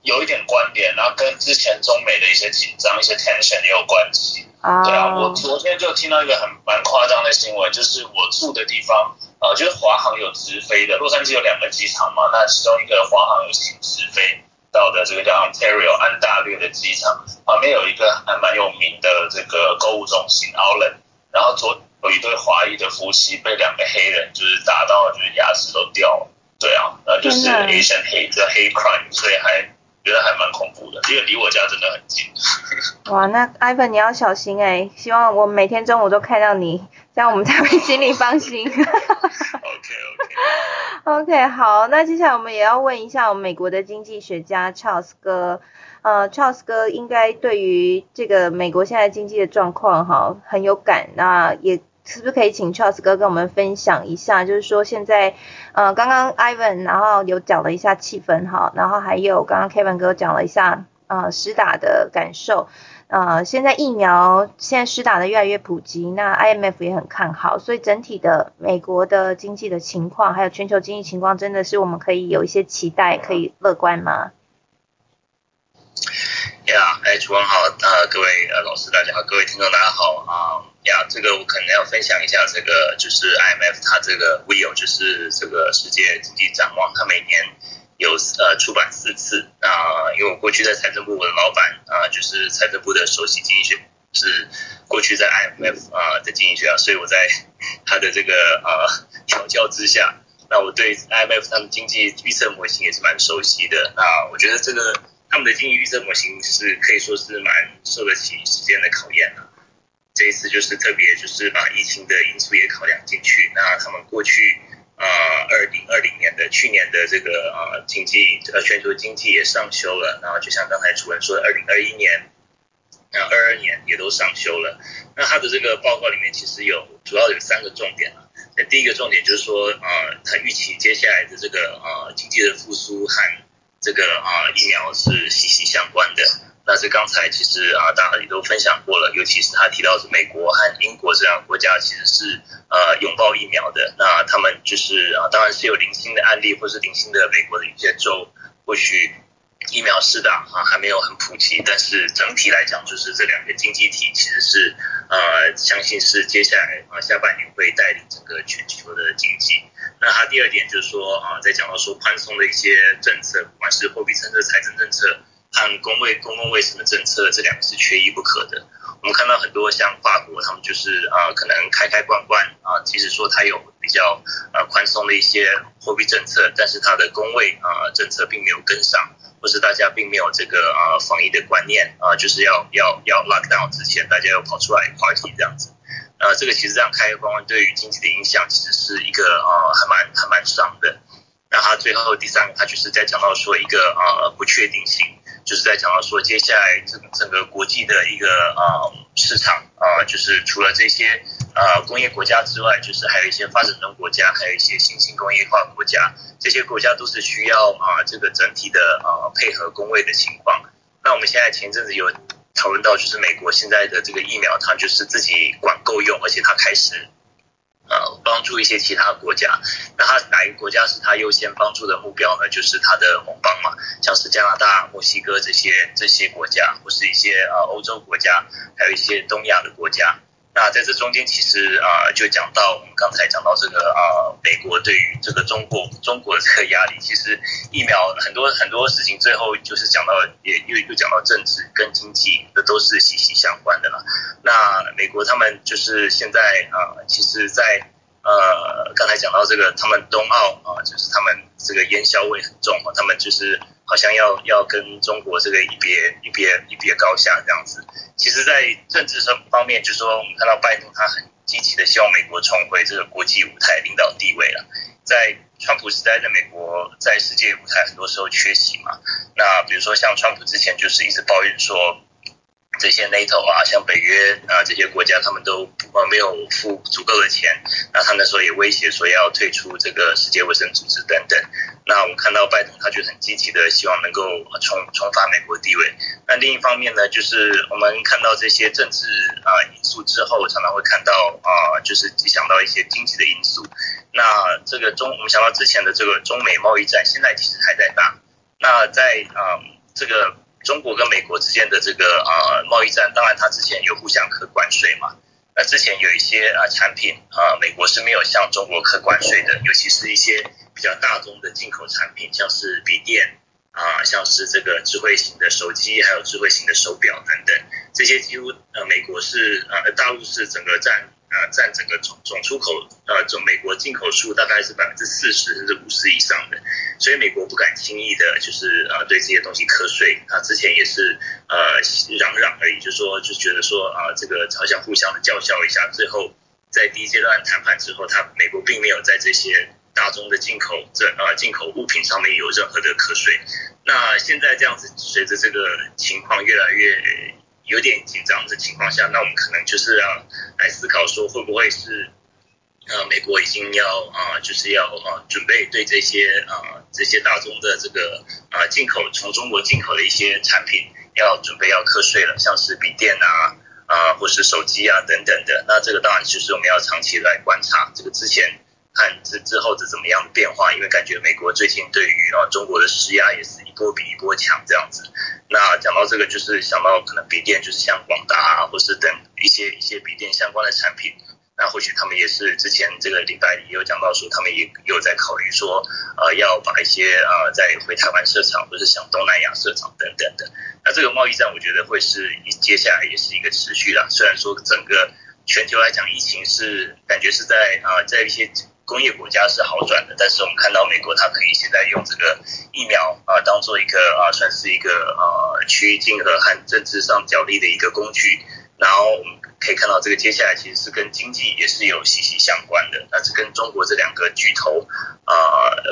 有一点关联，然后跟之前中美的一些紧张、一些 tension 也有关系。啊、哦，对啊，我昨天就听到一个很蛮夸张的新闻，就是我住的地方，呃，就是华航有直飞的，洛杉矶有两个机场嘛，那其中一个华航有请直飞。到的这个叫 Ontario 安大略的机场旁边有一个还蛮有名的这个购物中心 Outlet，然后昨有一对华裔的夫妻被两个黑人就是打到就是牙齿都掉了，对啊，那就是 Asian hate 叫 hate crime，所以还觉得还蛮恐怖的，因为离我家真的很近。哇，那 Ivan 你要小心哎、欸，希望我每天中午都看到你，这样我们才会心里放心。OK OK。OK，好，那接下来我们也要问一下我们美国的经济学家 Charles 哥，呃，Charles 哥应该对于这个美国现在经济的状况哈很有感，那也是不是可以请 Charles 哥跟我们分享一下，就是说现在呃刚刚 Ivan 然后有讲了一下气氛哈，然后还有刚刚 Kevin 哥讲了一下呃实打的感受。呃，现在疫苗现在实打的越来越普及，那 IMF 也很看好，所以整体的美国的经济的情况，还有全球经济情况，真的是我们可以有一些期待，可以乐观吗？Yeah，H 文好，呃，各位呃老师大家好，各位听众大家好啊呀，这个我可能要分享一下这个就是 IMF 它这个 Will 就是这个世界经济展望，它每年。有呃出版四次，那因为我过去在财政部我的老板啊、就是财政部的首席经济学是过去在 IMF 啊的经济学家，所以我在他的这个呃调教之下，那我对 IMF 他们经济预测模型也是蛮熟悉的。那我觉得这个他们的经济预测模型是可以说是蛮受得起时间的考验的。这一次就是特别就是把疫情的因素也考量进去。那他们过去啊二零二零年的去年的这个呃经济呃全球经济也上修了，然后就像刚才主任说的，二零二一年。那二二年也都上修了。那他的这个报告里面其实有主要有三个重点啊。那第一个重点就是说，呃，他预期接下来的这个呃经济的复苏和这个啊疫苗是息息相关的。那这刚才其实啊大家也都分享过了，尤其是他提到是美国和英国这两个国家其实是呃拥抱疫苗的。那他们就是啊当然是有零星的案例，或是零星的美国的一些州或许。疫苗施打啊还没有很普及，但是整体来讲，就是这两个经济体其实是呃相信是接下来啊下半年会带领整个全球的经济。那它第二点就是说啊，在讲到说宽松的一些政策，不管是货币政策、财政政策和公卫公共卫生的政策，这两个是缺一不可的。我们看到很多像法国，他们就是啊可能开开关关啊，即使说它有比较呃宽松的一些货币政策，但是它的公卫啊政策并没有跟上。就是大家并没有这个啊防疫的观念啊，就是要要要 lock down 之前，大家要跑出来 party 这样子，呃，这个其实这样开关对于经济的影响，其实是一个啊还蛮还蛮伤的。那他最后第三个，他就是在讲到说一个啊不确定性，就是在讲到说接下来整整个国际的一个啊市场啊，就是除了这些。呃，工业国家之外，就是还有一些发展中国家，还有一些新兴工业化国家，这些国家都是需要啊这个整体的啊配合工位的情况。那我们现在前阵子有讨论到，就是美国现在的这个疫苗，它就是自己管够用，而且它开始呃帮助一些其他国家。那他哪一个国家是他优先帮助的目标呢？就是他的盟邦嘛，像是加拿大、墨西哥这些这些国家，或是一些呃欧洲国家，还有一些东亚的国家。那在这中间，其实啊，就讲到我们刚才讲到这个啊，美国对于这个中国中国的这个压力，其实疫苗很多很多事情，最后就是讲到也又又讲到政治跟经济，这都是息息相关的了。那美国他们就是现在啊，其实，在呃刚才讲到这个，他们冬奥啊，就是他们这个烟硝味很重啊，他们就是好像要要跟中国这个一别一别一别高下这样子。其实，在政治上方面，就说我们看到拜登他很积极的希望美国重回这个国际舞台领导地位了。在川普时代的美国，在世界舞台很多时候缺席嘛。那比如说像川普之前就是一直抱怨说。这些 NATO 啊，像北约啊这些国家，他们都呃没有付足够的钱，那他那时候也威胁说要退出这个世界卫生组织等等。那我们看到拜登他就很积极的希望能够重重发美国地位。那另一方面呢，就是我们看到这些政治啊因素之后，常常会看到啊，就是想到一些经济的因素。那这个中我们想到之前的这个中美贸易战，现在其实还在打。那在啊这个。中国跟美国之间的这个啊贸易战，当然它之前有互相课关税嘛。那之前有一些啊产品啊，美国是没有向中国课关税的，尤其是一些比较大宗的进口产品，像是笔电啊，像是这个智慧型的手机，还有智慧型的手表等等，这些几乎呃美国是呃大陆是整个占。呃，占整个总总出口，呃，总美国进口数大概是百分之四十甚至五十以上的，所以美国不敢轻易的，就是呃对这些东西课税。他之前也是呃嚷嚷而已，就说就觉得说啊，这个好像互相的叫嚣一下。最后在第一阶段谈判之后，他美国并没有在这些大宗的进口这呃进口物品上面有任何的课税。那现在这样子，随着这个情况越来越。有点紧张的情况下，那我们可能就是要来思考说，会不会是呃美国已经要啊，就是要啊准备对这些啊这些大宗的这个啊进口从中国进口的一些产品要准备要课税了，像是笔电啊啊或是手机啊等等的。那这个当然就是我们要长期来观察这个之前。看之之后是怎么样的变化，因为感觉美国最近对于啊中国的施压也是一波比一波强这样子。那讲到这个，就是想到可能笔电就是像广达啊，或是等一些一些笔电相关的产品，那或许他们也是之前这个礼拜也有讲到说，他们也有在考虑说，呃要把一些呃在回台湾设厂，或是想东南亚设厂等等的。那这个贸易战我觉得会是接下来也是一个持续的，虽然说整个全球来讲疫情是感觉是在啊在一些。工业国家是好转的，但是我们看到美国它可以现在用这个疫苗啊，当做一个啊，算是一个呃区域竞合和政治上角力的一个工具。然后我们可以看到，这个接下来其实是跟经济也是有息息相关的。那是跟中国这两个巨头啊，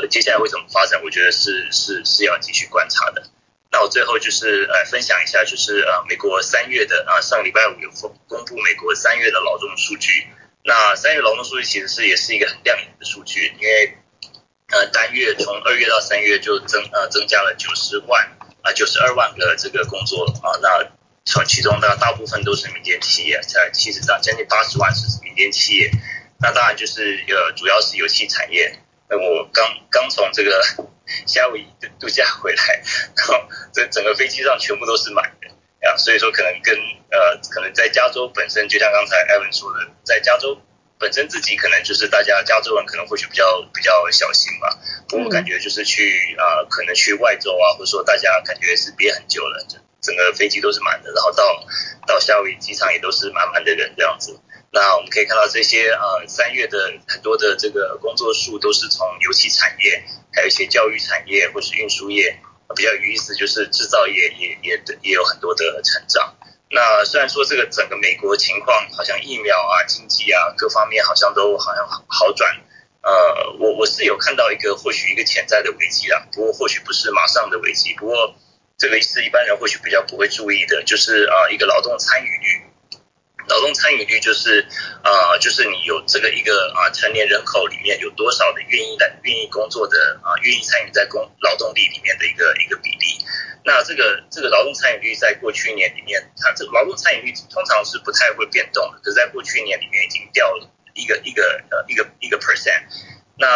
接下来会怎么发展？我觉得是是是要继续观察的。那我最后就是呃分享一下，就是呃美国三月的啊上礼拜五有公公布美国三月的劳动数据。那三月劳动数据其实是也是一个很亮眼的数据，因为呃单月从二月到三月就增呃增加了九十万啊九十二万个这个工作啊，那从其中的大部分都是民间企业，在七十到将近八十万是民间企业，那当然就是呃主要是油气产业。那我刚刚从这个 夏威夷度假回来，然后这整个飞机上全部都是满的。啊，所以说可能跟呃，可能在加州本身，就像刚才艾文说的，在加州本身自己可能就是大家加州人可能或许比较比较小心吧。不过感觉就是去啊，可能去外州啊，或者说大家感觉是憋很久了，整整个飞机都是满的，然后到到夏威夷机场也都是满满的人这样子。那我们可以看到这些呃三月的很多的这个工作数都是从油气产业，还有一些教育产业或是运输业。比较有意思，就是制造业也也也有很多的成长。那虽然说这个整个美国情况好像疫苗啊、经济啊各方面好像都好像好转，呃，我我是有看到一个或许一个潜在的危机啦，不过或许不是马上的危机，不过这个是一般人或许比较不会注意的，就是啊一个劳动参与率。劳动参与率就是，呃，就是你有这个一个啊成年人口里面有多少的愿意来愿意工作的啊愿意参与在工劳动力里面的一个一个比例。那这个这个劳动参与率在过去一年里面，它这个劳动参与率通常是不太会变动的，可是在过去一年里面已经掉了一个一个呃一个一个 percent。那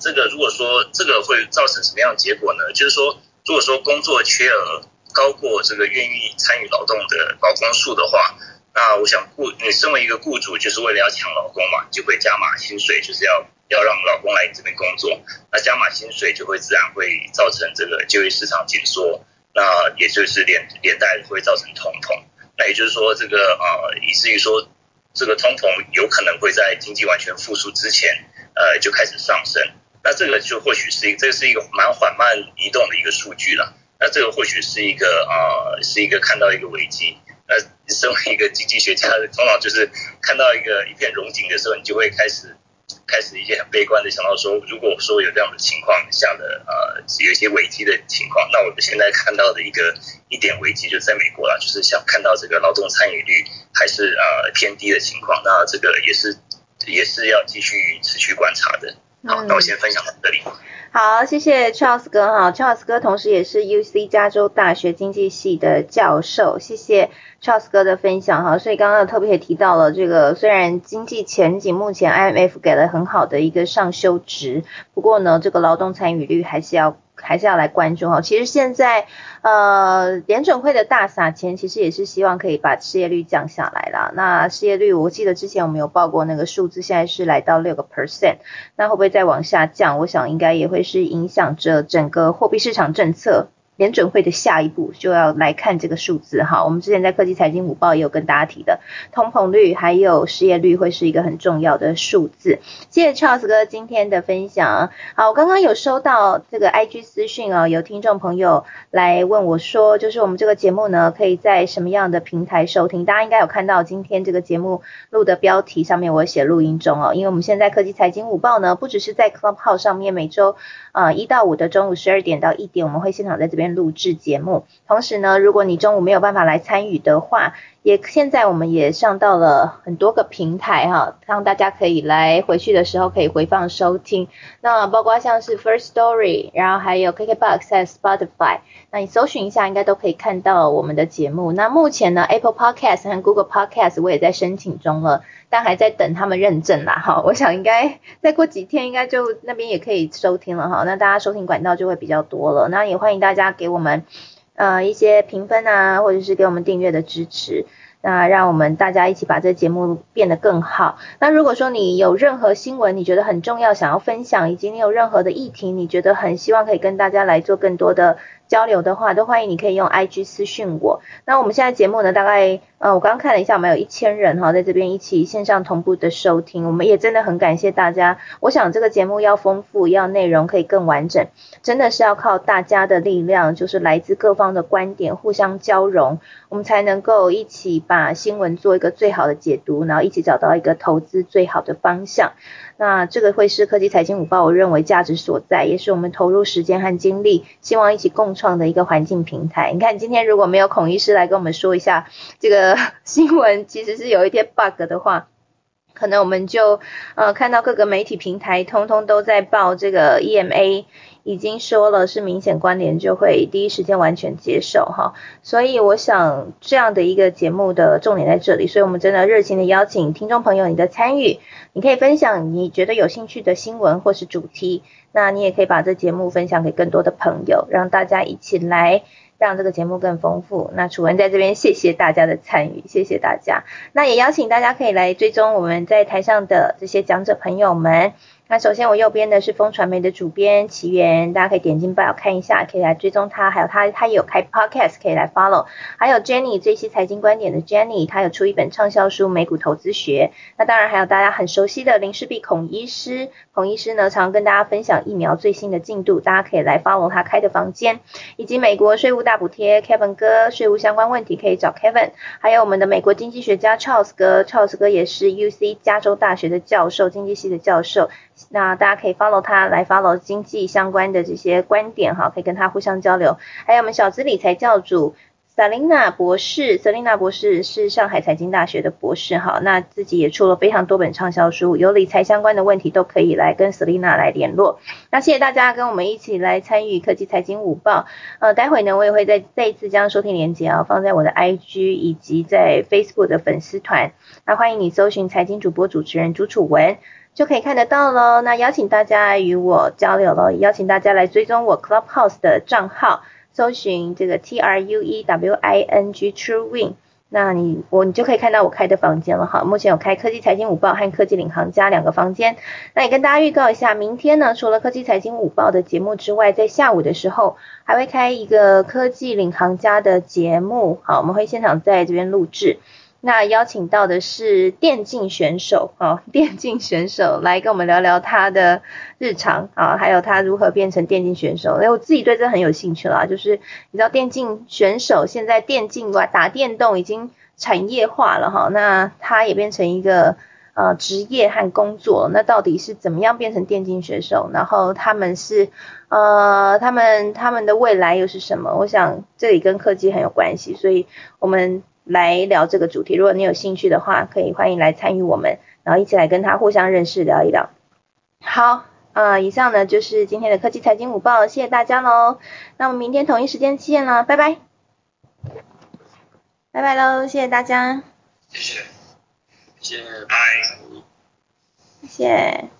这个如果说这个会造成什么样的结果呢？就是说，如果说工作缺额高过这个愿意参与劳动的劳工数的话。那我想雇你身为一个雇主，就是为了要抢老公嘛，就会加码薪水，就是要要让老公来你这边工作。那加码薪水就会自然会造成这个就业市场紧缩，那也就是连连带会造成通膨。那也就是说，这个呃，以至于说这个通膨有可能会在经济完全复苏之前，呃，就开始上升。那这个就或许是一这是一个蛮缓慢移动的一个数据了。那这个或许是一个呃，是一个看到一个危机。呃，身为一个经济学家，通常就是看到一个一片荣景的时候，你就会开始开始一些很悲观的想到说，如果说有这样的情况下的呃，有一些危机的情况，那我们现在看到的一个一点危机就在美国了，就是想看到这个劳动参与率还是呃偏低的情况，那这个也是也是要继续持续观察的。好，那我先分享到这里。好，谢谢 Charles 哥哈，Charles 哥同时也是 UC 加州大学经济系的教授，谢谢 Charles 哥的分享哈。所以刚刚特别也提到了这个，虽然经济前景目前 IMF 给了很好的一个上修值，不过呢，这个劳动参与率还是要。还是要来关注哈。其实现在，呃，联准会的大撒钱，其实也是希望可以把失业率降下来啦。那失业率，我记得之前我们有报过那个数字，现在是来到六个 percent。那会不会再往下降？我想应该也会是影响着整个货币市场政策。联准会的下一步就要来看这个数字哈，我们之前在科技财经午报也有跟大家提的，通膨率还有失业率会是一个很重要的数字。谢谢 Charles 哥今天的分享。好，我刚刚有收到这个 IG 私讯哦，有听众朋友来问我说，就是我们这个节目呢，可以在什么样的平台收听？大家应该有看到今天这个节目录的标题上面我写录音中哦，因为我们现在科技财经午报呢，不只是在 Club 号上面每周啊一到五的中午十二点到一点，我们会现场在这边。录制节目，同时呢，如果你中午没有办法来参与的话，也现在我们也上到了很多个平台哈，让大家可以来回去的时候可以回放收听。那包括像是 First Story，然后还有 KKBox 和 Spotify，那你搜寻一下应该都可以看到我们的节目。那目前呢，Apple Podcast 和 Google Podcast 我也在申请中了。但还在等他们认证啦，哈，我想应该再过几天，应该就那边也可以收听了哈，那大家收听管道就会比较多了，那也欢迎大家给我们呃一些评分啊，或者是给我们订阅的支持，那让我们大家一起把这节目变得更好。那如果说你有任何新闻你觉得很重要，想要分享，以及你有任何的议题，你觉得很希望可以跟大家来做更多的。交流的话，都欢迎你可以用 IG 私讯我。那我们现在节目呢，大概呃，我刚刚看了一下，我们有一千人哈，在这边一起线上同步的收听，我们也真的很感谢大家。我想这个节目要丰富，要内容可以更完整，真的是要靠大家的力量，就是来自各方的观点互相交融，我们才能够一起把新闻做一个最好的解读，然后一起找到一个投资最好的方向。那这个会是科技财经午报，我认为价值所在，也是我们投入时间和精力，希望一起共创的一个环境平台。你看，今天如果没有孔医师来跟我们说一下这个 新闻，其实是有一点 bug 的话，可能我们就呃看到各个媒体平台通通都在报这个 EMA。已经说了是明显关联，就会第一时间完全接受哈。所以我想这样的一个节目的重点在这里，所以我们真的热情的邀请听众朋友你的参与，你可以分享你觉得有兴趣的新闻或是主题，那你也可以把这节目分享给更多的朋友，让大家一起来让这个节目更丰富。那楚文在这边谢谢大家的参与，谢谢大家。那也邀请大家可以来追踪我们在台上的这些讲者朋友们。那首先我右边的是风传媒的主编奇源，大家可以点进报看一下，可以来追踪他，还有他他也有开 podcast 可以来 follow，还有 Jenny 这些财经观点的 Jenny，他有出一本畅销书《美股投资学》，那当然还有大家很熟悉的林世璧孔医师，孔医师呢常跟大家分享疫苗最新的进度，大家可以来 follow 他开的房间，以及美国税务大补贴 Kevin 哥税务相关问题可以找 Kevin，还有我们的美国经济学家 Charles 哥，Charles 哥也是 UC 加州大学的教授，经济系的教授。那大家可以 follow 他来 follow 经济相关的这些观点哈，可以跟他互相交流。还有我们小资理财教主 Selina 博士，Selina 博士是上海财经大学的博士哈，那自己也出了非常多本畅销书，有理财相关的问题都可以来跟 Selina 来联络。那谢谢大家跟我们一起来参与科技财经午报。呃，待会呢我也会再再一次将收听连接啊放在我的 IG 以及在 Facebook 的粉丝团，那欢迎你搜寻财经主播主持人朱楚文。就可以看得到喽。那邀请大家与我交流喽，邀请大家来追踪我 Clubhouse 的账号，搜寻这个 T R U E W I N G True Win。那你我你就可以看到我开的房间了哈。目前有开科技财经午报和科技领航家两个房间。那也跟大家预告一下，明天呢，除了科技财经午报的节目之外，在下午的时候还会开一个科技领航家的节目。好，我们会现场在这边录制。那邀请到的是电竞选手啊，电竞选手来跟我们聊聊他的日常啊，还有他如何变成电竞选手。哎，我自己对这很有兴趣啦，就是你知道电竞选手现在电竞哇打电动已经产业化了哈，那他也变成一个呃职业和工作，那到底是怎么样变成电竞选手？然后他们是呃他们他们的未来又是什么？我想这里跟科技很有关系，所以我们。来聊这个主题，如果你有兴趣的话，可以欢迎来参与我们，然后一起来跟他互相认识，聊一聊。好，呃，以上呢就是今天的科技财经午报，谢谢大家喽。那我们明天同一时间见了，拜拜，拜拜喽，谢谢大家，谢谢，谢谢，拜，谢谢。